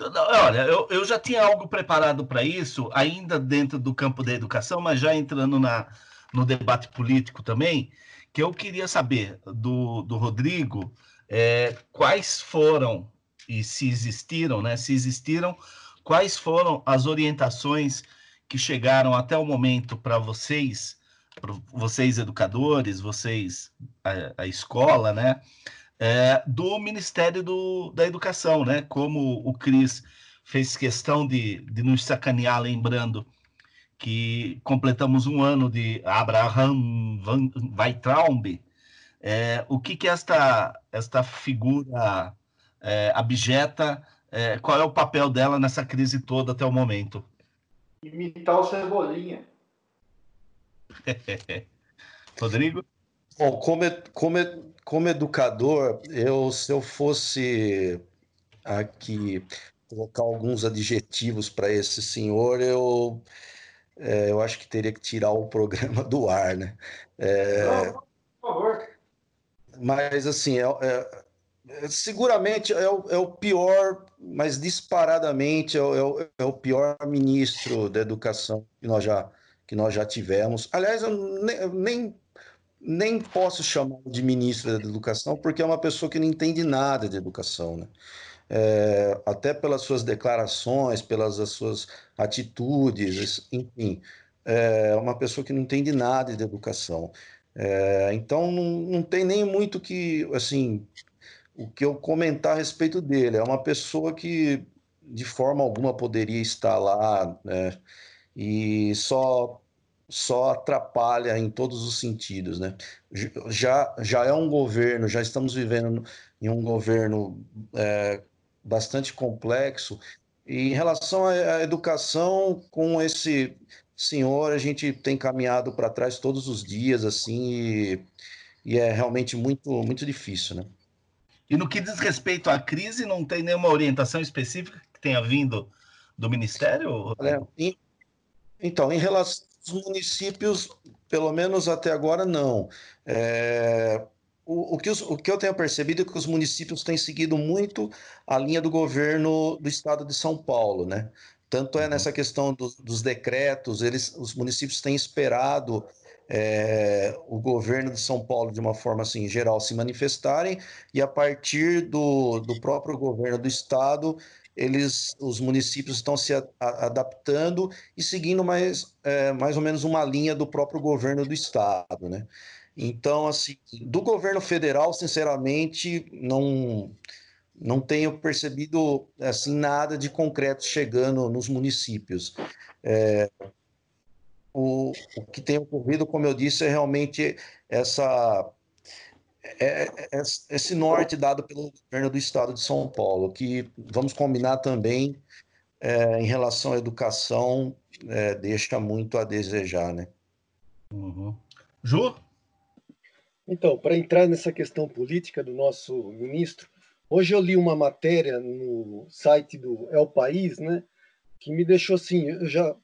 Olha, eu, eu já tinha algo preparado para isso, ainda dentro do campo da educação, mas já entrando na, no debate político também, que eu queria saber do, do Rodrigo é, quais foram, e se existiram, né? Se existiram, quais foram as orientações que chegaram até o momento para vocês vocês educadores, vocês a, a escola, né, é, do Ministério do, da Educação, né, como o Cris fez questão de, de nos sacanear, lembrando que completamos um ano de Abraham Van Weitraub, é, o que que esta, esta figura é, abjeta, é, qual é o papel dela nessa crise toda até o momento? Imitar o Cebolinha. Rodrigo? Bom, como, como, como educador, eu se eu fosse aqui colocar alguns adjetivos para esse senhor, eu, é, eu acho que teria que tirar o programa do ar, né? É, Não, por favor. Mas assim, é, é seguramente é o, é o, pior, mas disparadamente é o, é, é o pior ministro da educação que nós já que nós já tivemos. Aliás, eu nem, nem posso chamar de ministro da educação, porque é uma pessoa que não entende nada de educação, né? É, até pelas suas declarações, pelas suas atitudes, enfim, é uma pessoa que não entende nada de educação. É, então, não, não tem nem muito que, assim, o que eu comentar a respeito dele. É uma pessoa que, de forma alguma, poderia estar lá, né? E só só atrapalha em todos os sentidos, né? Já, já é um governo, já estamos vivendo em um governo é, bastante complexo. E em relação à educação, com esse senhor, a gente tem caminhado para trás todos os dias, assim, e, e, é realmente muito, muito difícil, né? E no que diz respeito à crise, não tem nenhuma orientação específica que tenha vindo do Ministério? É, em, então, em relação os municípios, pelo menos até agora, não. É, o, o, que os, o que eu tenho percebido é que os municípios têm seguido muito a linha do governo do estado de São Paulo, né? Tanto é uhum. nessa questão do, dos decretos, eles, os municípios têm esperado é, o governo de São Paulo, de uma forma assim, geral, se manifestarem, e a partir do, do próprio governo do estado, eles, os municípios estão se a, a, adaptando e seguindo mais, é, mais ou menos uma linha do próprio governo do estado, né? Então, assim, do governo federal, sinceramente, não não tenho percebido assim nada de concreto chegando nos municípios. É, o, o que tem ocorrido, como eu disse, é realmente essa é, é, é, esse norte dado pelo governo do estado de São Paulo, que vamos combinar também é, em relação à educação, é, deixa muito a desejar, né? Uhum. Ju? Então, para entrar nessa questão política do nosso ministro, hoje eu li uma matéria no site do El País, né, que me deixou assim, eu já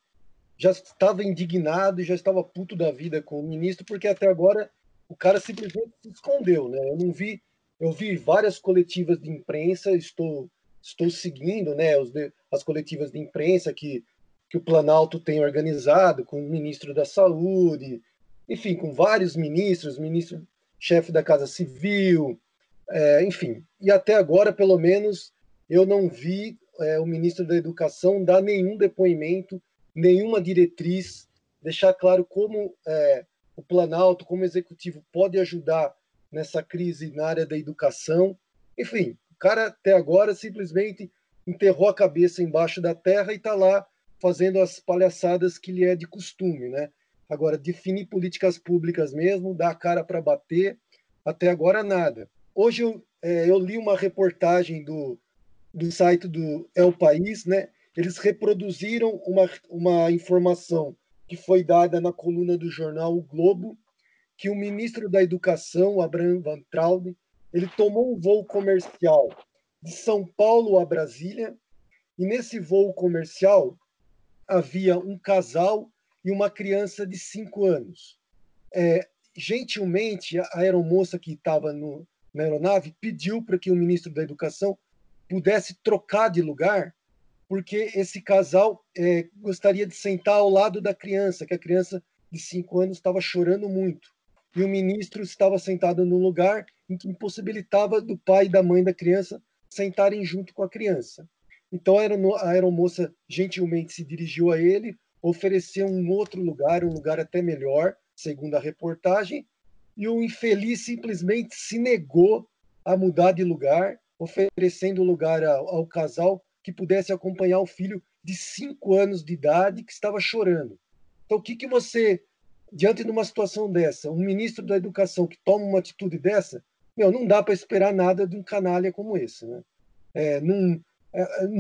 já estava indignado e já estava puto da vida com o ministro, porque até agora o cara simplesmente se escondeu, né? Eu não vi, eu vi várias coletivas de imprensa, estou estou seguindo, né, os de, as coletivas de imprensa que que o Planalto tem organizado com o ministro da Saúde, enfim, com vários ministros, ministro chefe da Casa Civil, é, enfim. E até agora, pelo menos, eu não vi é, o ministro da Educação dar nenhum depoimento, nenhuma diretriz, deixar claro como é, o Planalto, como executivo, pode ajudar nessa crise na área da educação. Enfim, o cara até agora simplesmente enterrou a cabeça embaixo da terra e está lá fazendo as palhaçadas que lhe é de costume, né? Agora, definir políticas públicas mesmo, dar a cara para bater, até agora nada. Hoje eu, é, eu li uma reportagem do, do site do El País, né? Eles reproduziram uma, uma informação que foi dada na coluna do jornal O Globo, que o ministro da Educação, Abraham Van Trauben, ele tomou um voo comercial de São Paulo a Brasília, e nesse voo comercial havia um casal e uma criança de cinco anos. É, gentilmente, a aeromoça que estava na aeronave pediu para que o ministro da Educação pudesse trocar de lugar, porque esse casal é, gostaria de sentar ao lado da criança, que a criança de cinco anos estava chorando muito. E o ministro estava sentado num lugar em que impossibilitava do pai e da mãe da criança sentarem junto com a criança. Então a aeromoça gentilmente se dirigiu a ele, ofereceu um outro lugar, um lugar até melhor, segundo a reportagem, e o infeliz simplesmente se negou a mudar de lugar, oferecendo lugar ao, ao casal que pudesse acompanhar o filho de cinco anos de idade que estava chorando. Então, o que, que você, diante de uma situação dessa, um ministro da Educação que toma uma atitude dessa, meu, não dá para esperar nada de um canalha como esse, né? É, não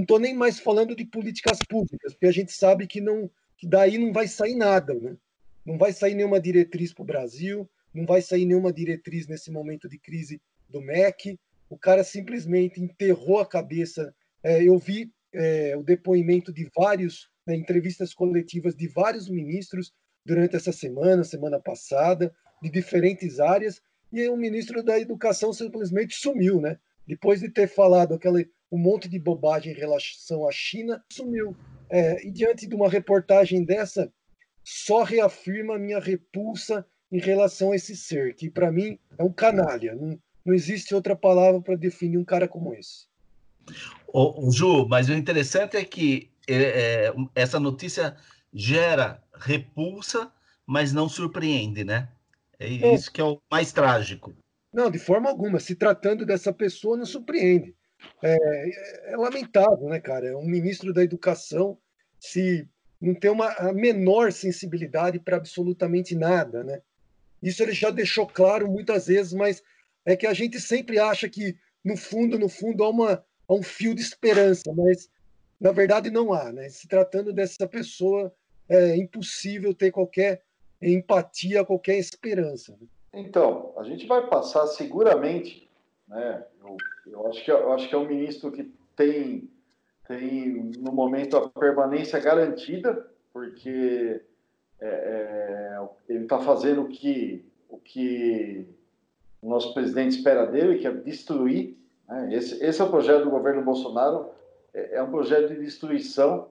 estou nem mais falando de políticas públicas, porque a gente sabe que não que daí não vai sair nada, né? Não vai sair nenhuma diretriz para o Brasil, não vai sair nenhuma diretriz nesse momento de crise do MEC. O cara simplesmente enterrou a cabeça. É, eu vi é, o depoimento de vários, né, entrevistas coletivas de vários ministros durante essa semana, semana passada, de diferentes áreas, e o ministro da Educação simplesmente sumiu, né? Depois de ter falado aquele um monte de bobagem em relação à China, sumiu. É, e diante de uma reportagem dessa, só reafirma a minha repulsa em relação a esse ser, que para mim é um canalha. Não, não existe outra palavra para definir um cara como esse. O, Ju, mas o interessante é que é, é, essa notícia gera repulsa, mas não surpreende, né? É isso que é o mais trágico. Não, de forma alguma. Se tratando dessa pessoa, não surpreende. É, é, lamentável, né, cara? Um ministro da educação se não tem uma a menor sensibilidade para absolutamente nada, né? Isso ele já deixou claro muitas vezes, mas é que a gente sempre acha que no fundo, no fundo há, uma, há um fio de esperança, mas na verdade não há, né? Se tratando dessa pessoa, é impossível ter qualquer empatia, qualquer esperança. Né? Então, a gente vai passar seguramente, né? Eu eu acho que, eu acho que é um ministro que tem, tem no momento, a permanência garantida, porque é, é, ele está fazendo o que, o que o nosso presidente espera dele, que é destruir. Né? Esse, esse é o projeto do governo Bolsonaro, é, é um projeto de destruição.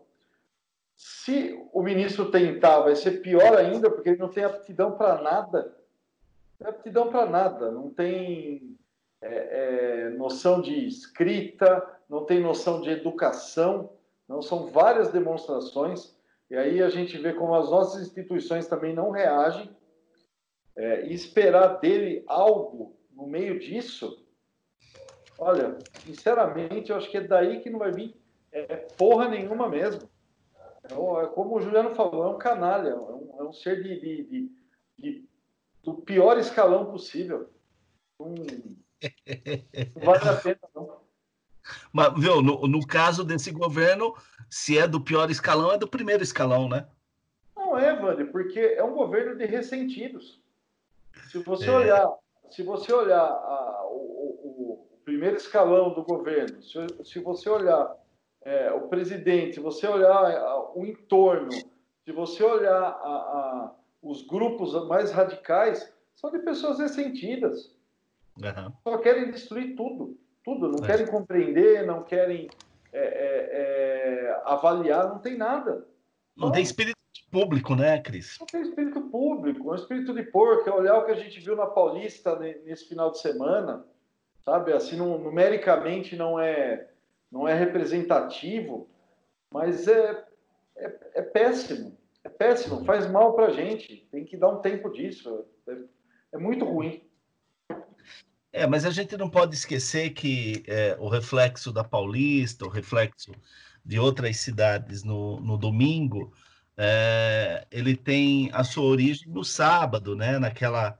Se o ministro tentar, vai ser pior ainda, porque ele não tem aptidão para nada. Não tem aptidão para nada, não tem é, é, noção de escrita, não tem noção de educação, não são várias demonstrações, e aí a gente vê como as nossas instituições também não reagem, é, e esperar dele algo no meio disso, olha, sinceramente, eu acho que é daí que não vai vir é, porra nenhuma mesmo. É, é como o Juliano falou, é um canalha, é um, é um ser de, de, de, de, do pior escalão possível. Não, não vale a pena, não. Mas, viu, no, no caso desse governo, se é do pior escalão, é do primeiro escalão, né? Não é, Wander, porque é um governo de ressentidos. Se você é. olhar, se você olhar a, o, o, primeiro escalão do governo, se, se você olhar é, o presidente, se você olhar a, o entorno, se você olhar a, os grupos mais radicais, são de pessoas ressentidas. Uhum. Só querem destruir tudo, tudo. Não é. querem compreender, não querem é, é, é avaliar, não tem nada. Não tem espírito público, né, Cris? Não tem espírito público, é um espírito de porco, é olhar o que a gente viu na Paulista nesse final de semana, sabe? Assim, numericamente não é, não é representativo, mas é, é, é péssimo, é péssimo, faz mal para a gente, tem que dar um tempo disso, é, é muito ruim. É, mas a gente não pode esquecer que é, o reflexo da Paulista, o reflexo de outras cidades no, no domingo, é, ele tem a sua origem no sábado, né? Naquela,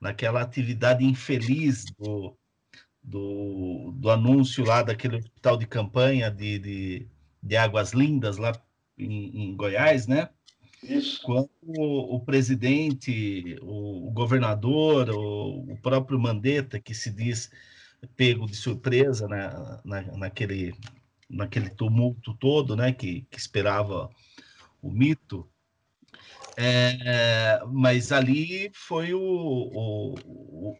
naquela atividade infeliz do, do, do anúncio lá daquele hospital de campanha de, de, de Águas Lindas lá em, em Goiás, né? Isso. Quando o, o presidente, o, o governador, o, o, próprio Mandetta, que se diz pego de surpresa na, na, naquele, naquele tumulto todo, né, que, que esperava o mito, é, mas ali foi o, o,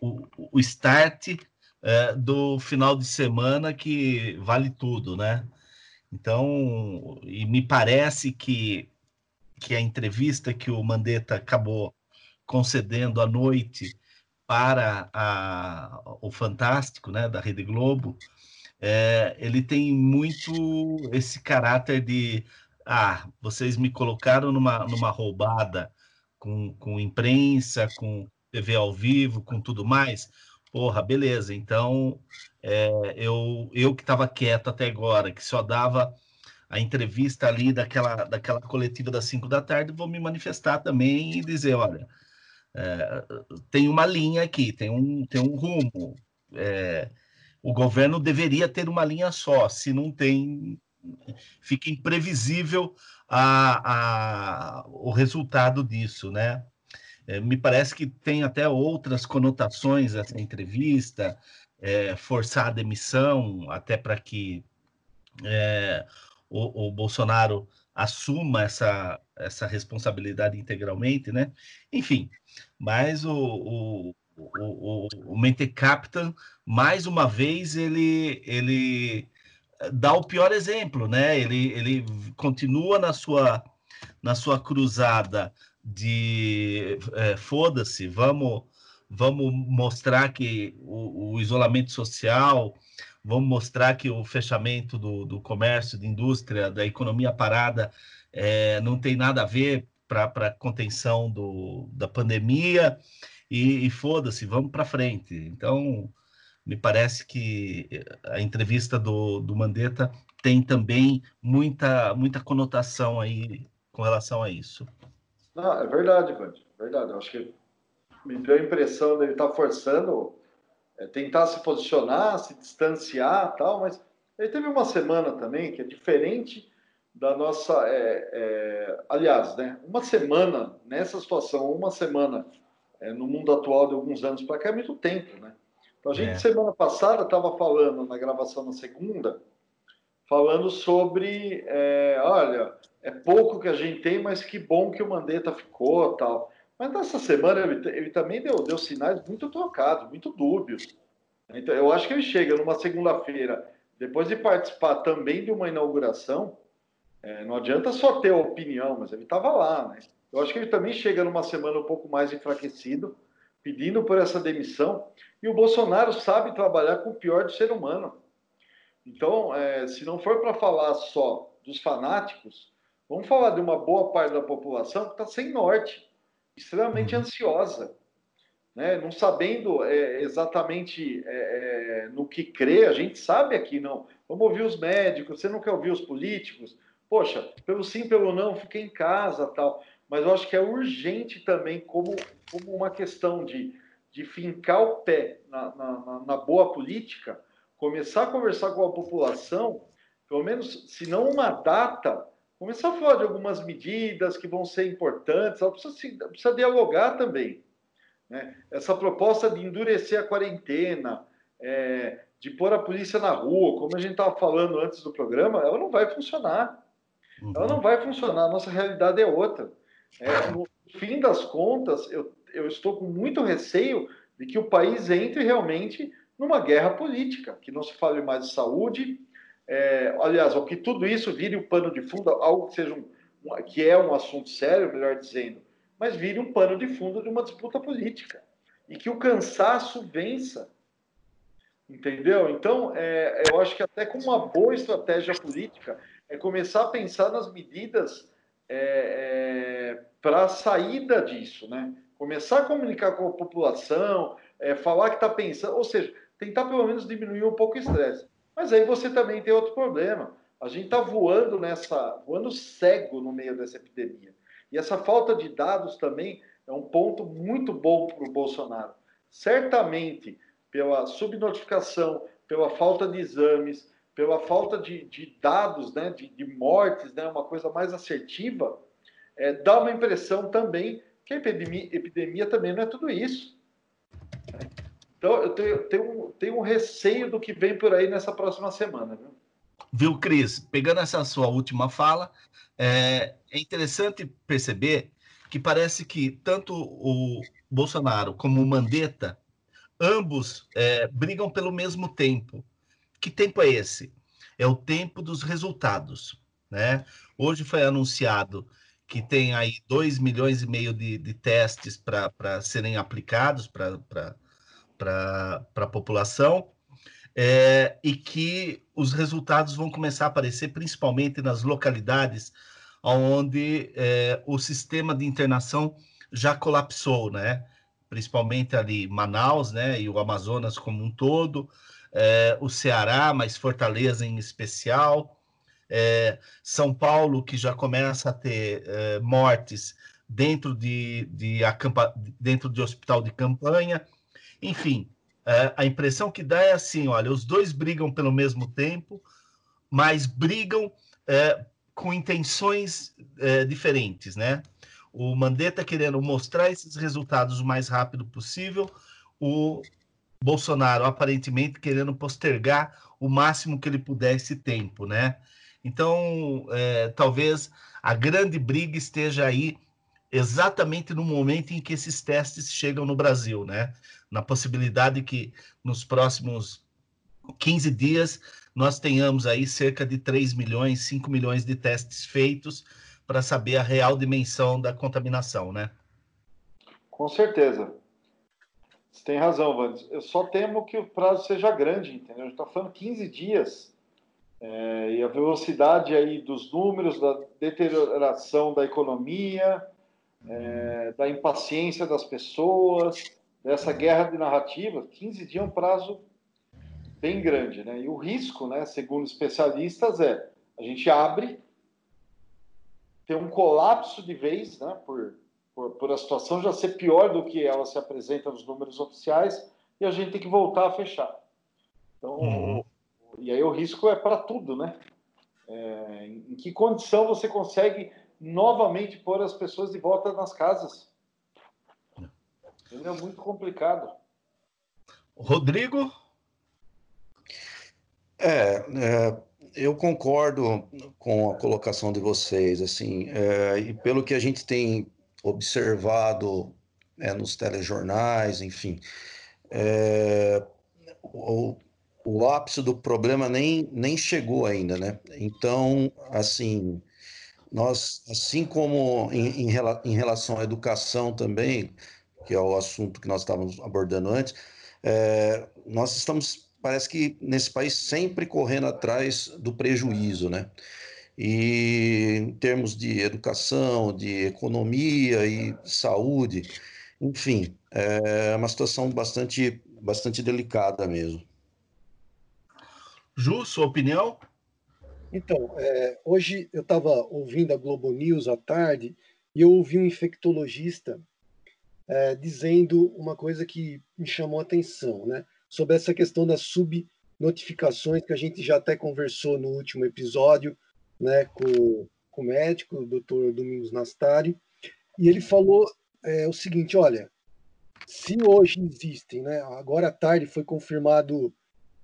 o, o start é, do final de semana que vale tudo, né? Então, e me parece que, que a entrevista que o Mandetta acabou concedendo à noite para a, o Fantástico, né, da Rede Globo, é, ele tem muito esse caráter de ah, vocês me colocaram numa, numa roubada com, com imprensa, com TV ao vivo, com tudo mais. Porra, beleza. Então, é, eu, eu que estava quieto até agora, que só dava a entrevista ali daquela, daquela coletiva das 5 da tarde, vou me manifestar também e dizer, olha, é, tem uma linha aqui, tem um, tem um rumo. É, o governo deveria ter uma linha só. Se não tem, fica imprevisível a, a, o resultado disso, né? É, me parece que tem até outras conotações essa entrevista, é, forçar a demissão, até para que é, o, o, Bolsonaro assuma essa, essa responsabilidade integralmente, né? Enfim, mas o, o, o, o, o Mente Captain, mais uma vez, ele, ele dá o pior exemplo, né? Ele, ele continua na sua, na sua cruzada de é, foda-se, vamos, vamos mostrar que o, o, isolamento social, vamos mostrar que o fechamento do, do comércio, da indústria, da economia parada é, não tem nada a ver para a contenção do, da pandemia e, e foda-se, vamos para frente. Então, me parece que a entrevista do, do Mandetta tem também muita, muita conotação aí com relação a isso. Não, é verdade, Vande, é verdade. Eu acho que me deu a impressão dele estar tá forçando é, tentar se posicionar, se distanciar tal, mas ele teve uma semana também que é diferente da nossa. É, é, aliás, né, uma semana nessa situação, uma semana é, no mundo atual de alguns anos para cá é muito tempo, né? Então, a gente, é. semana passada, estava falando, na gravação na segunda, falando sobre, é, olha, é pouco que a gente tem, mas que bom que o Mandetta ficou tal. Mas nessa semana ele, ele também deu, deu sinais muito trocados, muito dúbios. Então, eu acho que ele chega numa segunda-feira, depois de participar também de uma inauguração, é, não adianta só ter a opinião, mas ele estava lá, né? Eu acho que ele também chega numa semana um pouco mais enfraquecido, pedindo por essa demissão. E o Bolsonaro sabe trabalhar com o pior do ser humano. Então, é, se não for para falar só dos fanáticos, vamos falar de uma boa parte da população que está sem norte, extremamente uhum. ansiosa, né? não sabendo é, exatamente é, é, no que crer. A gente sabe aqui, não. Vamos ouvir os médicos, você não quer ouvir os políticos, poxa, pelo sim, pelo não, fiquei em casa tal. Mas eu acho que é urgente também, como, como uma questão de, de fincar o pé na, na, na boa política, começar a conversar com a população, pelo menos, se não uma data, começar a falar de algumas medidas que vão ser importantes, ela precisa, precisa dialogar também. Né? Essa proposta de endurecer a quarentena, é, de pôr a polícia na rua, como a gente estava falando antes do programa, ela não vai funcionar. Uhum. Ela não vai funcionar, a nossa realidade é outra. É, no fim das contas, eu, eu estou com muito receio de que o país entre realmente numa guerra política, que não se fale mais de saúde, é, aliás, ou que tudo isso vire o um pano de fundo, algo que seja um, um, que é um assunto sério, melhor dizendo, mas vire um pano de fundo de uma disputa política e que o cansaço vença Entendeu? Então, é, eu acho que até com uma boa estratégia política é começar a pensar nas medidas é, é, para a saída disso, né? Começar a comunicar com a população, é, falar que está pensando, ou seja, tentar pelo menos diminuir um pouco o estresse. Mas aí você também tem outro problema. A gente está voando nessa, voando cego no meio dessa epidemia. E essa falta de dados também é um ponto muito bom para o Bolsonaro. Certamente pela subnotificação, pela falta de exames, pela falta de, de dados, né, de, de, mortes, né, uma coisa mais assertiva, é, dá uma impressão também que a epidemia, epidemia também não é tudo isso. Então, eu tenho, tenho, tenho um receio do que vem por aí nessa próxima semana. Viu, viu Cris? Pegando essa sua última fala, é, é interessante perceber que parece que tanto o Bolsonaro como o Mandetta ambos é, brigam pelo mesmo tempo. Que tempo é esse? É o tempo dos resultados. Né? Hoje foi anunciado que tem aí 2 milhões e meio de, de testes para serem aplicados para a população, é, e que os resultados vão começar a aparecer principalmente nas localidades onde é, o sistema de internação já colapsou, né? principalmente ali Manaus, né, e o Amazonas como um todo, é, o Ceará, mas Fortaleza em especial, é, São Paulo, que já começa a ter é, mortes dentro de, de, acampa, dentro de hospital de campanha, enfim, é, a impressão que dá é assim, olha, os dois brigam pelo mesmo tempo, mas brigam é, com intenções é, diferentes, né? O Mandetta querendo mostrar esses resultados o mais rápido possível, o Bolsonaro aparentemente querendo postergar o máximo que ele puder esse tempo, né? Então, é, talvez a grande briga esteja aí exatamente no momento em que esses testes chegam no Brasil, né? Na possibilidade que nos próximos 15 dias nós tenhamos aí cerca de 3 milhões, 5 milhões de testes feitos para saber a real dimensão da contaminação, né? Com certeza. Você tem razão, Vandes. Eu só temo que o prazo seja grande, entendeu? A gente está falando 15 dias. É, e a velocidade aí dos números, da deterioração da economia, é, da impaciência das pessoas, dessa guerra de narrativa, 15 dias é um prazo bem grande, né? E o risco, né, segundo especialistas, é a gente abre ter um colapso de vez, né, por, por, por, a situação já ser pior do que ela se apresenta nos números oficiais, e a gente tem que voltar a fechar. Então, uhum. e aí o risco é para tudo, né? É, em que condição você consegue novamente pôr as pessoas de volta nas casas? É muito complicado. Rodrigo? É, é eu concordo com a colocação de vocês, assim, é, e pelo que a gente tem observado é, nos telejornais, enfim, é, o, o ápice do problema nem, nem chegou ainda, né? Então, assim, nós, assim como em, em, em relação à educação também, que é o assunto que nós estávamos abordando antes, é, nós estamos parece que nesse país sempre correndo atrás do prejuízo, né? E em termos de educação, de economia e saúde, enfim, é uma situação bastante, bastante delicada mesmo. Ju, sua opinião? Então, é, hoje eu estava ouvindo a Globo News à tarde e eu ouvi um infectologista é, dizendo uma coisa que me chamou a atenção, né? Sobre essa questão das subnotificações que a gente já até conversou no último episódio, né? Com, com o médico, o doutor Domingos Nastari, e ele falou é, o seguinte: olha, se hoje existem, né? Agora à tarde foi confirmado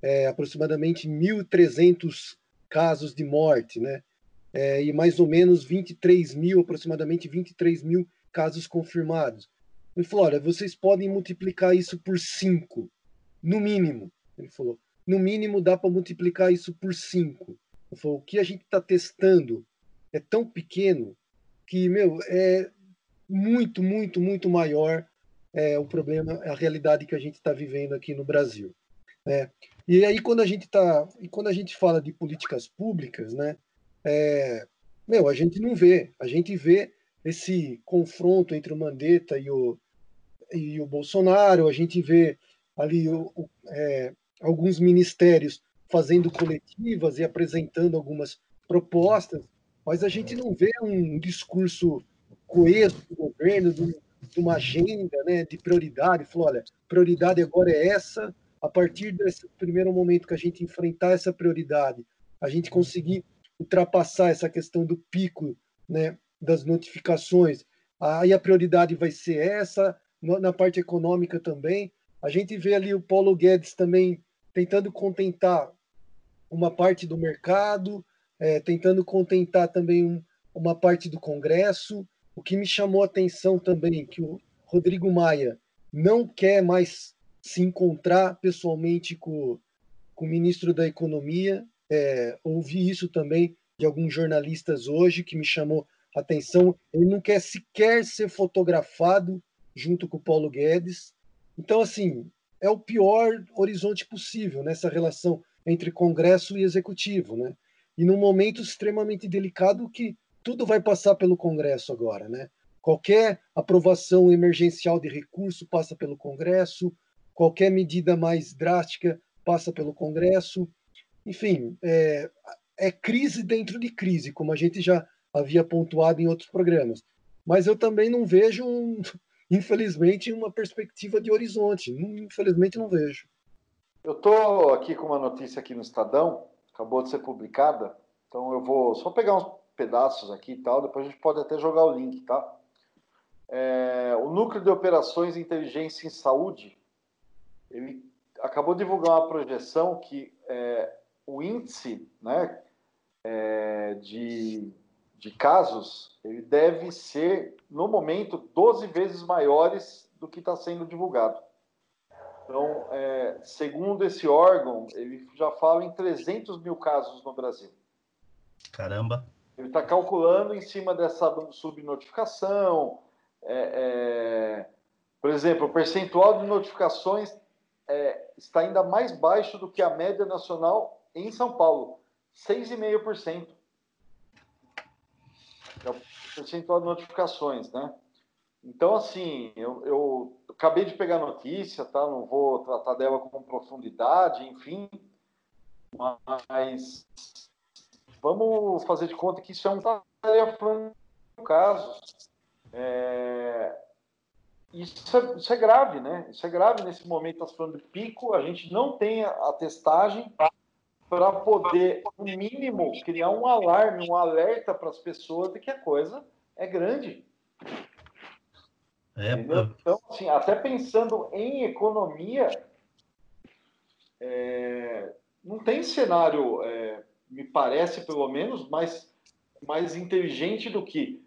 é, aproximadamente 1.300 casos de morte, né? É, e mais ou menos 23 mil, aproximadamente 23 mil casos confirmados. Ele falou: olha, vocês podem multiplicar isso por 5, no mínimo. Ele falou: no mínimo dá para multiplicar isso por 5. Ele falou: o que a gente está testando é tão pequeno que, meu, é muito, muito, muito maior é, o problema, a realidade que a gente está vivendo aqui no Brasil. Né? E aí quando a gente tá, e quando a gente fala de políticas públicas, né, é, meu, a gente não vê, a gente vê esse confronto entre o Mandetta e o, e o Bolsonaro, a gente vê ali o, o, é, alguns ministérios fazendo coletivas e apresentando algumas propostas, mas a gente não vê um discurso coeso do governo, de, uma agenda né, de prioridade. Falou, olha, prioridade agora é essa, a partir desse primeiro momento que a gente enfrentar essa prioridade, a gente conseguir ultrapassar essa questão do pico né, das notificações, aí a prioridade vai ser essa, na parte econômica também. A gente vê ali o Paulo Guedes também tentando contentar uma parte do mercado, é, tentando contentar também um, uma parte do Congresso. O que me chamou a atenção também que o Rodrigo Maia não quer mais se encontrar pessoalmente com, com o ministro da Economia. É, ouvi isso também de alguns jornalistas hoje que me chamou a atenção. Ele não quer sequer ser fotografado junto com o Paulo Guedes. Então, assim, é o pior horizonte possível nessa relação entre Congresso e Executivo, né? E num momento extremamente delicado que tudo vai passar pelo Congresso agora, né? Qualquer aprovação emergencial de recurso passa pelo Congresso, qualquer medida mais drástica passa pelo Congresso. Enfim, é, é crise dentro de crise, como a gente já havia pontuado em outros programas. Mas eu também não vejo um, infelizmente, uma perspectiva de horizonte. Infelizmente, não vejo. Eu estou aqui com uma notícia aqui no Estadão, acabou de ser publicada, então eu vou só pegar uns pedaços aqui e tal, depois a gente pode até jogar o link, tá? É, o Núcleo de Operações Inteligência em Saúde, ele acabou de divulgar uma projeção que é, o índice né, é, de de casos, ele deve ser, no momento, 12 vezes maiores do que está sendo divulgado. Então, é, segundo esse órgão, ele já fala em 300 mil casos no Brasil. Caramba! Ele está calculando em cima dessa subnotificação. É, é, por exemplo, o percentual de notificações é, está ainda mais baixo do que a média nacional em São Paulo, 6,5% é o percentual de notificações, né? Então, assim, eu, eu, acabei de pegar notícia, tá? Não vou tratar dela com profundidade, enfim, mas vamos fazer de conta que isso é um tarefa no caso. É... Isso, é, isso é grave, né? Isso é grave nesse momento, nós falando de pico, a gente não tem a testagem para poder, no mínimo, criar um alarme, um alerta para as pessoas de que a coisa é grande. É, então, assim, até pensando em economia, é, não tem cenário, é, me parece pelo menos, mais, mais inteligente do que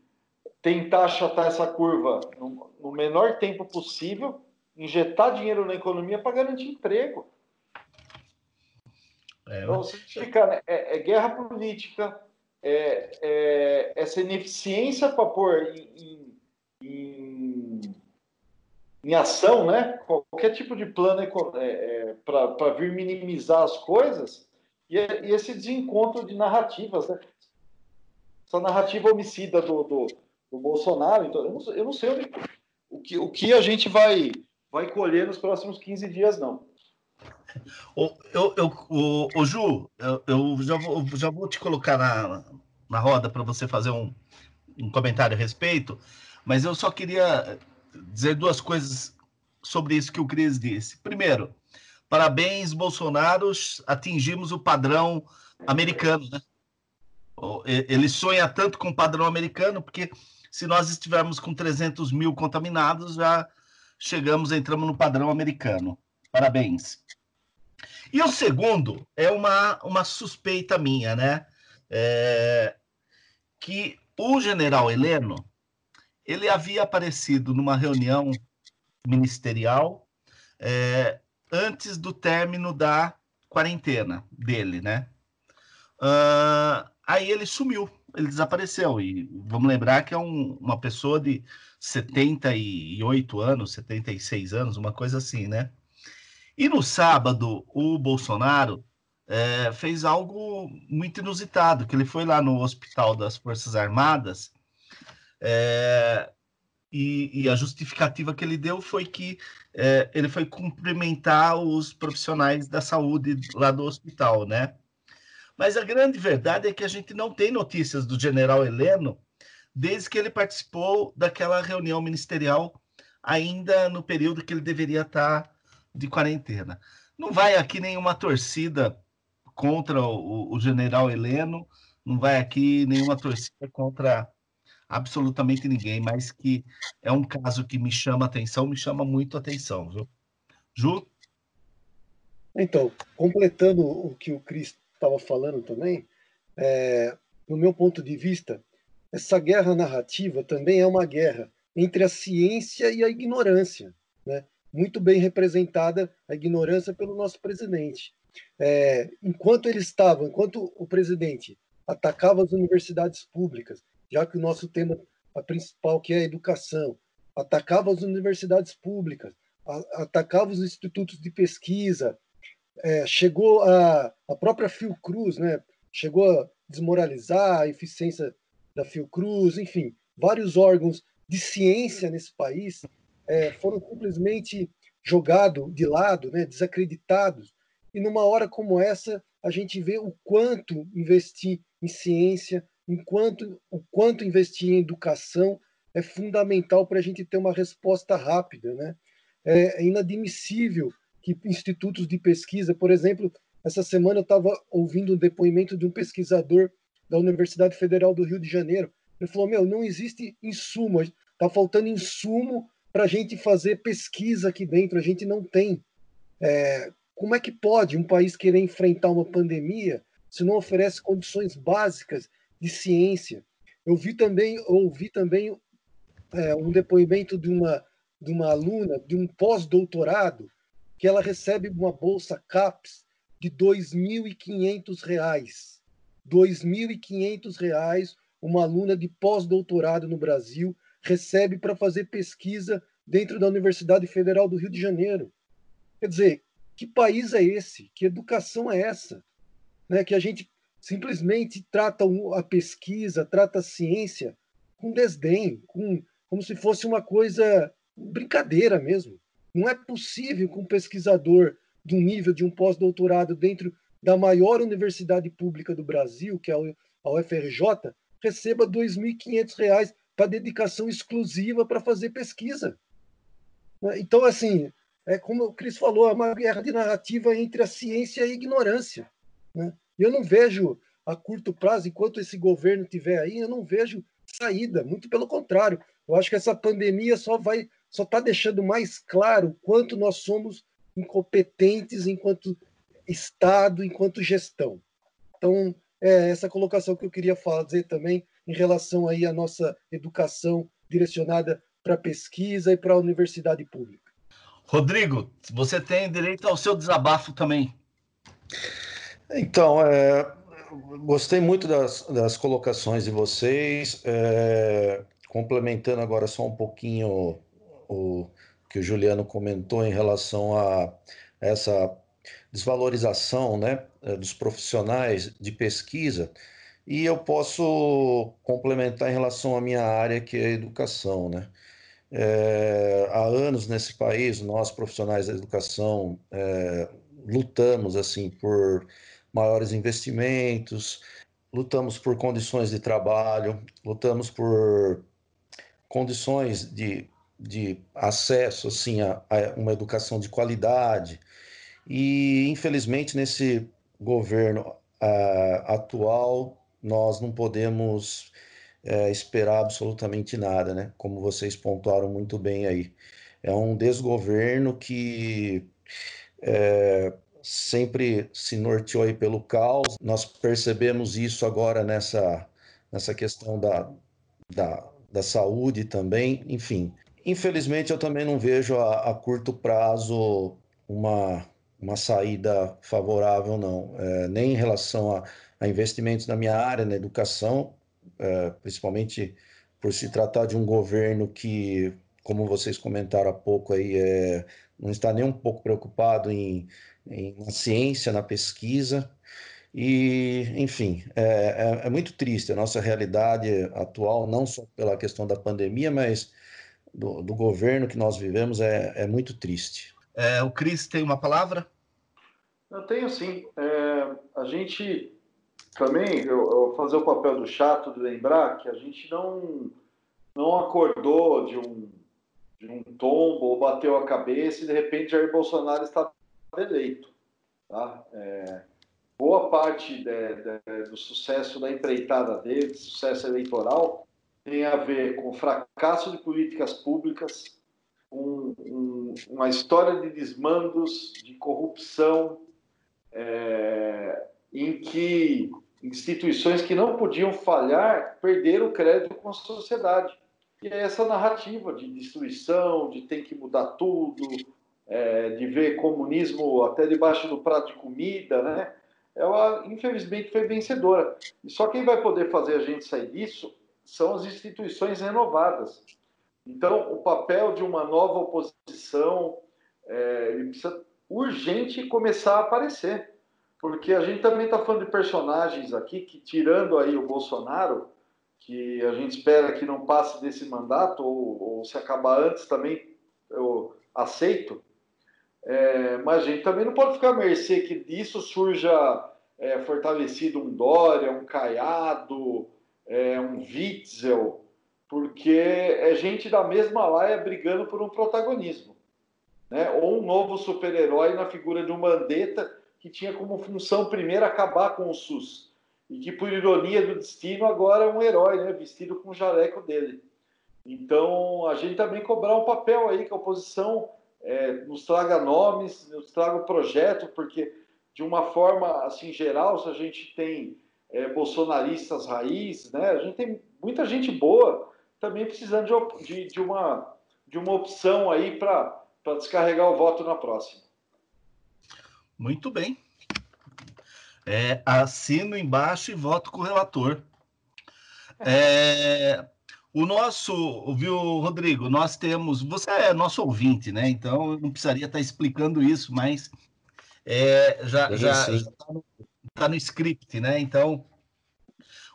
tentar achatar essa curva no, no menor tempo possível, injetar dinheiro na economia para garantir emprego. É, então, né, é, é, guerra política, é, é essa ineficiência para pôr em, em, em, ação, né? qualquer tipo de plano é, é para vir minimizar as coisas, e, e, esse desencontro de narrativas, né? essa narrativa homicida do, do, do Bolsonaro. Então, eu não, eu não sei onde, o, que, o que a gente vai, vai colher nos próximos 15 dias, não. O, eu, eu, Ju, eu, eu, já, vou, já vou te colocar na, na roda para você fazer um, um comentário a respeito, mas eu só queria dizer duas coisas sobre isso que o Cris disse. Primeiro, parabéns, Bolsonaro, atingimos o padrão americano, né? Ele sonha tanto com o padrão americano, porque se nós estivermos com 300 mil contaminados, já chegamos, entramos no padrão americano. Parabéns. E o segundo é uma, uma suspeita minha, né? É, que o general Heleno ele havia aparecido numa reunião ministerial é, antes do término da quarentena dele, né? Uh, aí ele sumiu, ele desapareceu. E vamos lembrar que é um, uma pessoa de 78 anos, 76 anos, uma coisa assim, né? E no sábado, o Bolsonaro é, fez algo muito inusitado, que ele foi lá no Hospital das Forças Armadas é, e, e, a justificativa que ele deu foi que é, ele foi cumprimentar os profissionais da saúde lá do hospital, né? Mas a grande verdade é que a gente não tem notícias do general Heleno desde que ele participou daquela reunião ministerial ainda no período que ele deveria estar de quarentena. Não vai aqui nenhuma torcida contra o, o general Heleno, não vai aqui nenhuma torcida contra absolutamente ninguém, mas que é um caso que me chama atenção, me chama muito atenção, viu? Ju? Então, completando o que o Cris estava falando também, é, no meu ponto de vista, essa guerra narrativa também é uma guerra entre a ciência e a ignorância. Muito bem representada a ignorância pelo nosso presidente. É, enquanto ele estava, enquanto o presidente atacava as universidades públicas, já que o nosso tema principal que é a educação, atacava as universidades públicas, a, atacava os institutos de pesquisa, é, chegou a, a própria Fiocruz, né, chegou a desmoralizar a eficiência da Fiocruz, enfim, vários órgãos de ciência nesse país é, foram simplesmente jogados de lado, né, desacreditados. E numa hora como essa, a gente vê o quanto investir em ciência, enquanto, o quanto investir em educação é fundamental para a gente ter uma resposta rápida. Né? É, é inadmissível que institutos de pesquisa, por exemplo, essa semana eu estava ouvindo um depoimento de um pesquisador da Universidade Federal do Rio de Janeiro. Ele falou: Meu, não existe insumo, está faltando insumo para a gente fazer pesquisa aqui dentro, a gente não tem. É, como é que pode um país querer enfrentar uma pandemia se não oferece condições básicas de ciência? Eu vi também, ouvi também é, um depoimento de uma, de uma aluna de um pós-doutorado que ela recebe uma bolsa CAPES de R$ 2.500. R$ 2.500 uma aluna de pós-doutorado no Brasil recebe para fazer pesquisa dentro da Universidade Federal do Rio de Janeiro. Quer dizer, que país é esse? Que educação é essa? Né? Que a gente simplesmente trata a pesquisa, trata a ciência com desdém, com, como se fosse uma coisa brincadeira mesmo. Não é possível que um pesquisador de um nível de um pós-doutorado dentro da maior universidade pública do Brasil, que é a UFRJ, receba R$ 2.500 para dedicação exclusiva para fazer pesquisa. Né? Então, assim, é como o Cris falou, é uma guerra de narrativa entre a ciência e a ignorância. Né? Eu não vejo a curto prazo, enquanto esse governo estiver aí, eu não vejo saída, muito pelo contrário. Eu acho que essa pandemia só vai, só está deixando mais claro quanto nós somos incompetentes enquanto Estado, enquanto gestão. Então, é essa colocação que eu queria fazer também em relação aí à nossa educação direcionada para pesquisa e para a universidade pública. Rodrigo, você tem direito ao seu desabafo também. Então, é, gostei muito das, das colocações de vocês. É, complementando agora só um pouquinho o que o Juliano comentou em relação a essa desvalorização né, dos profissionais de pesquisa. E eu posso complementar em relação à minha área, que é a educação, né? É, há anos nesse país, nós profissionais da educação, é, lutamos assim por maiores investimentos, lutamos por condições de trabalho, lutamos por condições de, de acesso assim, a, a uma educação de qualidade. E, infelizmente, nesse governo atual, nós não podemos uh, esperar absolutamente nada, né? Como vocês pontuaram muito bem aí. É um desgoverno que uh, sempre se norteou aí pelo caos. Nós percebemos isso agora nessa, nessa questão da, da, da saúde também. Enfim, infelizmente eu também não vejo a, a curto prazo uma, uma saída favorável, não. É, nem em relação a, a, investimentos na minha área, na educação, é, principalmente por se tratar de um governo que, como vocês comentaram há pouco aí, é, não está nem um pouco preocupado em em, na ciência, na pesquisa. E, enfim, é, é, é, muito triste a nossa realidade atual, não só pela questão da pandemia, mas do, do governo que nós vivemos, é, é muito triste. É, o Cris tem uma palavra? Eu tenho sim. É, a gente também, eu, eu fazer o papel do chato de lembrar que a gente não, não acordou de um, de um tombo ou bateu a cabeça e de repente Jair Bolsonaro está eleito. Tá? É, boa parte de, de, do sucesso da empreitada dele, sucesso eleitoral, tem a ver com fracasso de políticas públicas, um, um, uma história de desmandos, de corrupção, é, em que instituições que não podiam falhar perderam o crédito com a sociedade. E é essa narrativa de destruição, de tem que mudar tudo, é, de ver comunismo até debaixo do prato de comida, né? Ela, infelizmente, foi vencedora. E só quem vai poder fazer a gente sair disso são as instituições renovadas. Então, o papel de uma nova oposição é, precisa urgente começar a aparecer. Porque a gente também está falando de personagens aqui que, tirando aí o Bolsonaro, que a gente espera que não passe desse mandato, ou, ou se acabar antes também, eu aceito, é, mas a gente também não pode ficar à mercê que disso surja é, fortalecido um Dória, um Caiado, é, um Witzel, porque é gente da mesma laia brigando por um protagonismo. Né? Ou um novo super-herói na figura de um Mandetta que tinha como função primeiro acabar com o SUS e que, por ironia do destino, agora é um herói, né? vestido com o jaleco dele. Então, a gente também cobrar um papel aí que a oposição é, nos traga nomes, nos traga projeto, porque de uma forma assim geral, se a gente tem é, bolsonaristas raiz, né, a gente tem muita gente boa também precisando de, de, de uma, de uma opção aí para descarregar o voto na próxima. Muito bem. É, assino embaixo e voto com o relator. É, o nosso, viu, Rodrigo? Nós temos. Você é nosso ouvinte, né? Então eu não precisaria estar explicando isso, mas é, já está no, tá no script, né? Então,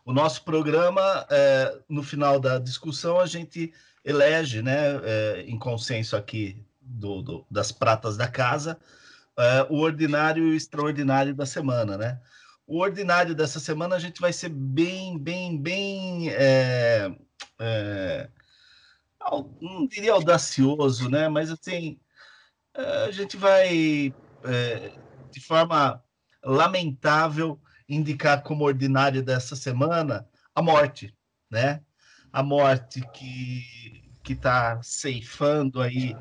o nosso programa, é, no final da discussão, a gente elege, né, é, em consenso aqui do, do, das pratas da casa, é, o ordinário e o extraordinário da semana, né? O ordinário dessa semana a gente vai ser bem, bem, bem é, é, não diria audacioso, né? Mas assim, a gente vai é, de forma lamentável indicar como ordinário dessa semana a morte, né? A morte que que está ceifando aí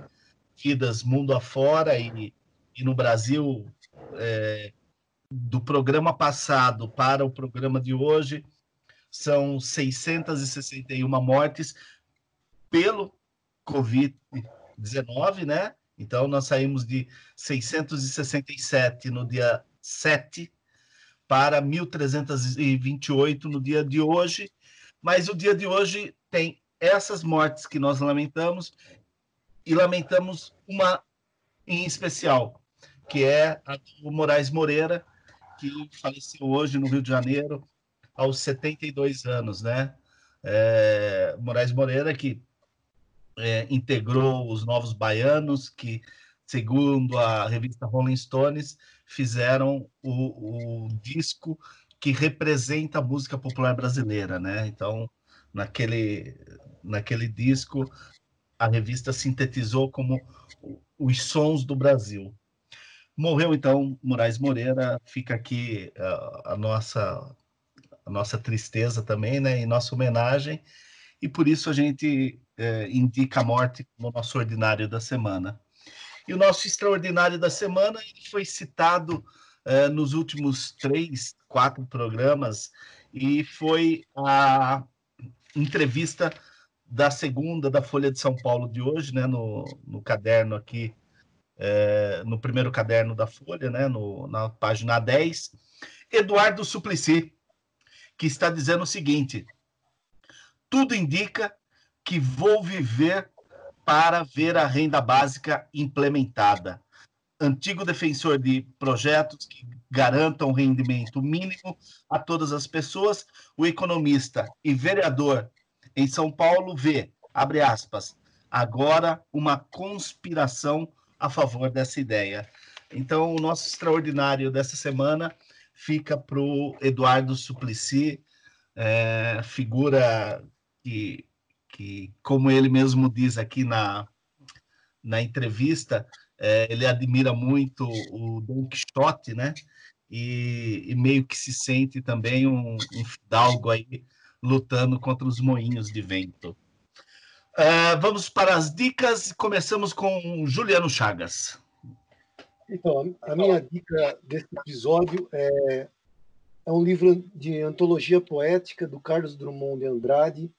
vidas mundo afora e, e no Brasil é, do programa passado para o programa de hoje são 661 mortes pelo Covid-19, né? Então, nós saímos de 667 no dia 7 para 1.328 no dia de hoje, mas o dia de hoje tem essas mortes que nós lamentamos e lamentamos uma em especial, que é do Moraes Moreira, que faleceu hoje no Rio de Janeiro, aos 72 anos, né? É, Moraes Moreira, que é, integrou os Novos Baianos, que segundo a revista Rolling Stones, fizeram o, o disco que representa a música popular brasileira, né? Então, naquele, naquele disco, a revista sintetizou como os sons do Brasil. Morreu então Moraes Moreira, fica aqui a, a nossa a nossa tristeza também, né, em nossa homenagem, e por isso a gente é, indica a morte como nosso ordinário da semana. E o nosso extraordinário da semana foi citado é, nos últimos três, quatro programas, e foi a entrevista da segunda da Folha de São Paulo de hoje, né, no, no caderno aqui, é, no primeiro caderno da Folha, né, no, na página 10, Eduardo Suplicy, que está dizendo o seguinte: tudo indica que vou viver para ver a renda básica implementada. Antigo defensor de projetos que garantam rendimento mínimo a todas as pessoas, o economista e vereador em São Paulo vê, abre aspas, agora uma conspiração a favor dessa ideia. Então, o nosso extraordinário dessa semana fica para o Eduardo Suplicy, é, figura que, que, como ele mesmo diz aqui na, na entrevista, é, ele admira muito o Don Quixote, né? E, e, meio que se sente também um, um fidalgo aí lutando contra os moinhos de vento. Uh, vamos para as dicas. Começamos com Juliano Chagas. Então, a minha dica desse episódio é, é um livro de antologia poética do Carlos Drummond de Andrade.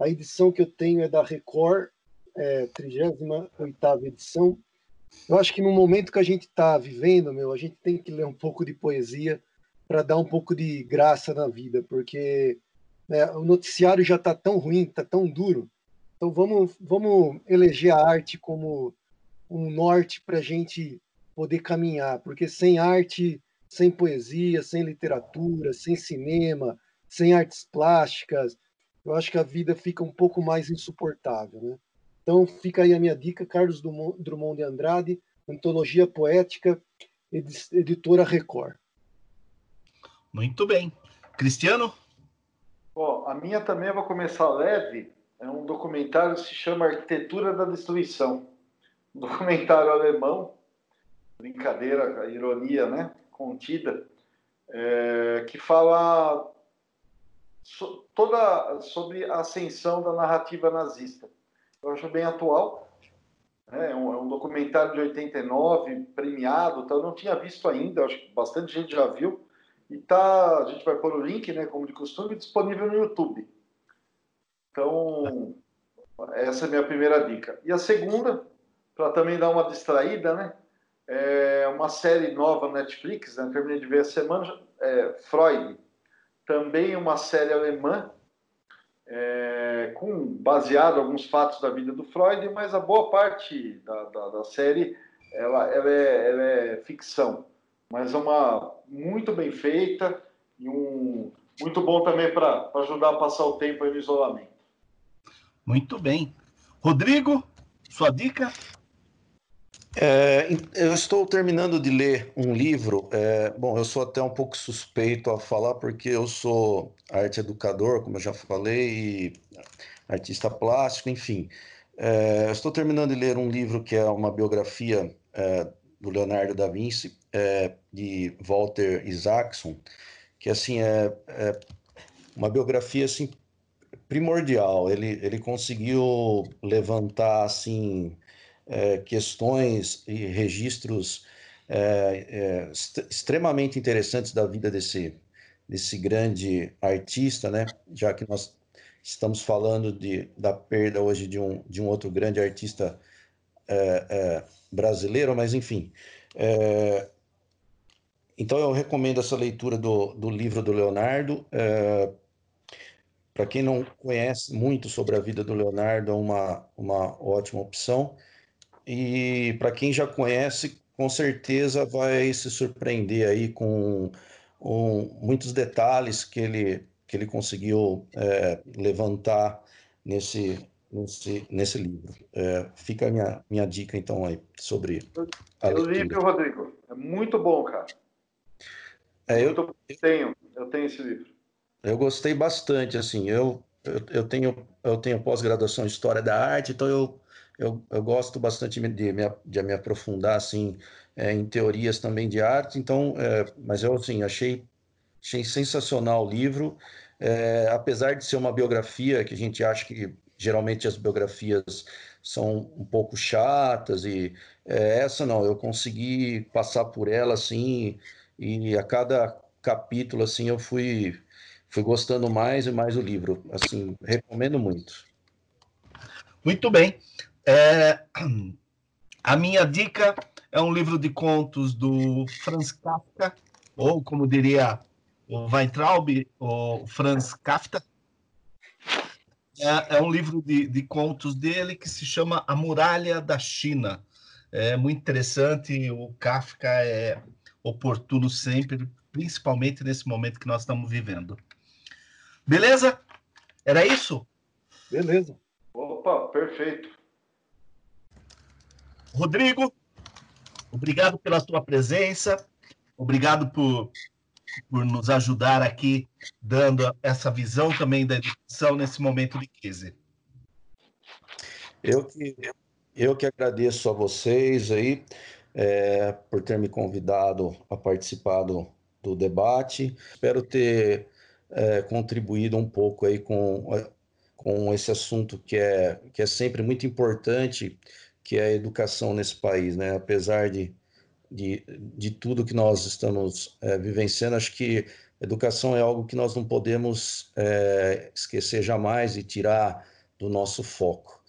A edição que eu tenho é da Record, é, 38ª edição, eu acho que no momento que a gente está vivendo, meu, a gente tem que ler um pouco de poesia para dar um pouco de graça na vida, porque né, o noticiário já está tão ruim, está tão duro. Então vamos, vamos eleger a arte como um norte para a gente poder caminhar, porque sem arte, sem poesia, sem literatura, sem cinema, sem artes plásticas, eu acho que a vida fica um pouco mais insuportável, né? Então fica aí a minha dica, Carlos Drummond de Andrade, Antologia Poética, editora Record. Muito bem. Cristiano? Bom, a minha também vai começar leve. É um documentário que se chama Arquitetura da Destruição. Um documentário alemão, brincadeira, ironia, né? Contida, é, que fala so, toda sobre a ascensão da narrativa nazista eu acho bem atual. Né? É um, é um documentário de 89, premiado, tá? eu não tinha visto ainda, acho que bastante gente já viu. E tá, a gente vai pôr o link, né, como de costume, disponível no YouTube. Então, essa é a minha primeira dica. E a segunda, para também dar uma distraída, né, é uma série nova na Netflix, né, terminei de ver a semana, é Freud, também uma série alemã, é, com baseado alguns fatos da vida do Freud, mas a boa parte da, da, da série ela, ela, é, ela é ficção, mas é uma muito bem feita e um muito bom também para ajudar a passar o tempo no isolamento. Muito bem. Rodrigo, sua dica? É, eu estou terminando de ler um livro. É, bom, eu sou até um pouco suspeito a falar, porque eu sou arte educador, como eu já falei, artista plástico, enfim. É, eu estou terminando de ler um livro que é uma biografia é, do Leonardo da Vinci, é, de Walter Isaacson, que assim é, é uma biografia assim primordial. Ele, ele conseguiu levantar assim é, questões e registros é, é, extremamente interessantes da vida desse, desse grande artista, né? Já que nós estamos falando de, da perda hoje de um, de um outro grande artista é, é, brasileiro, mas enfim. É, então eu recomendo essa leitura do, do livro do Leonardo. Para quem não conhece muito sobre a vida do Leonardo, é uma, uma ótima opção. E para quem já conhece, com certeza vai se surpreender aí com um, muitos detalhes que ele, que ele conseguiu é, levantar nesse, nesse, nesse livro. É, fica a minha, minha dica, então, aí, sobre a eu li, Rodrigo? É muito bom, cara. É, eu, eu tenho, eu tenho esse livro. Eu gostei bastante, assim, eu, eu, eu tenho, eu tenho pós-graduação em História da Arte, então eu, eu, eu gosto bastante de me, de me aprofundar, assim, é, em teorias também de arte, então, é, mas eu, assim, achei, achei sensacional o livro, é, apesar de ser uma biografia que a gente acha que geralmente as biografias são um pouco chatas e é, essa não, eu consegui passar por ela assim e a cada capítulo assim eu fui fui gostando mais e mais do livro, assim recomendo muito. Muito bem. É, a minha dica é um livro de contos do Franz Kafka, ou como diria o Weintraub, o Franz Kafka. É, é um livro de, de, contos dele que se chama A Muralha da China. É muito interessante, o Kafka é oportuno sempre, principalmente nesse momento que nós estamos vivendo. Beleza? Era isso? Beleza. Opa, perfeito. Rodrigo, obrigado pela tua presença, obrigado por por nos ajudar aqui, dando essa visão também da educação nesse momento de crise. Eu que, eu que agradeço a vocês aí é, por ter me convidado a participar do, do debate. Espero ter é, contribuído um pouco aí com, com esse assunto que é, que é sempre muito importante, que é a educação nesse país, né? Apesar de de, de tudo que nós estamos é, vivenciando. Acho que educação é algo que nós não podemos é, esquecer jamais e tirar do nosso foco.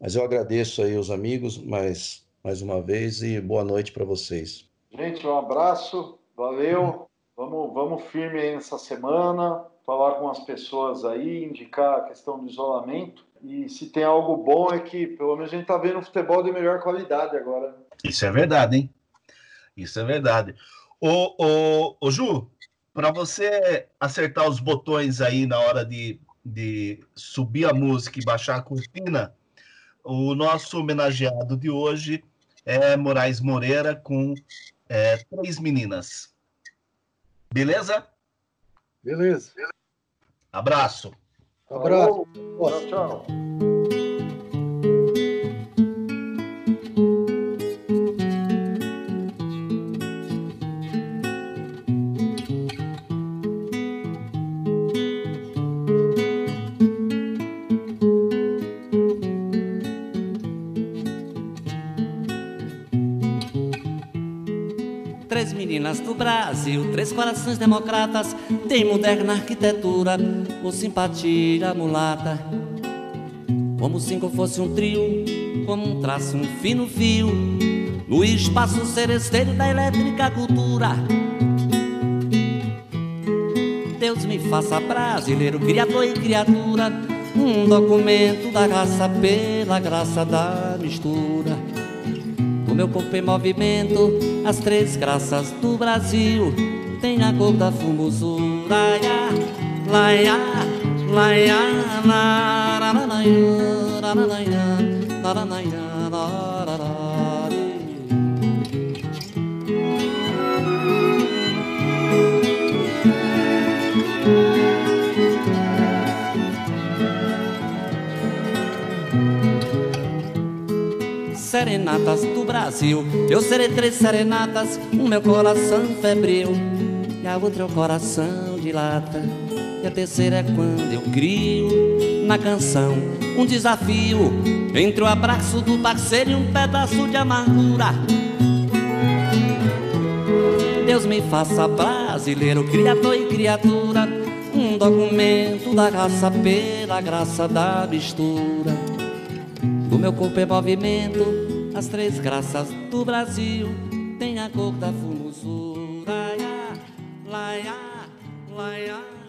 Mas eu agradeço aí os amigos mais, mais uma vez e boa noite para vocês. Gente, um abraço, valeu. Vamos, vamos firme aí nessa semana, falar com as pessoas aí, indicar a questão do isolamento. E se tem algo bom é que pelo menos a gente está vendo futebol de melhor qualidade agora. Isso é verdade, hein? Isso é verdade. Ô, ô, ô Ju, para você acertar os botões aí na hora de, de subir a música e baixar a cortina, o nosso homenageado de hoje é Moraes Moreira com é, três meninas. Beleza? Beleza. Abraço. Abraço. Tchau, tchau. Do Brasil, três corações democratas, tem moderna arquitetura, ou simpatia mulata. Como se fosse um trio, como um traço, um fino fio, no espaço seresteiro da elétrica cultura. Deus me faça brasileiro, criador e criatura, um documento da raça pela graça da mistura. O meu corpo em movimento, as três graças do Brasil tem a cor da formosura. Laia, laia, laia, laia, laia, laia, serenatas do Eu serei três serenatas, o meu coração febril, e a outra é o coração de lata. E a terceira é quando eu crio na canção um desafio entre o abraço do parceiro e um pedaço de amargura. Deus me faça brasileiro, criador e criatura, um documento da raça pela graça da mistura. O meu corpo é movimento as três graças do Brasil têm a cor da formosura. Laia, laia, laia.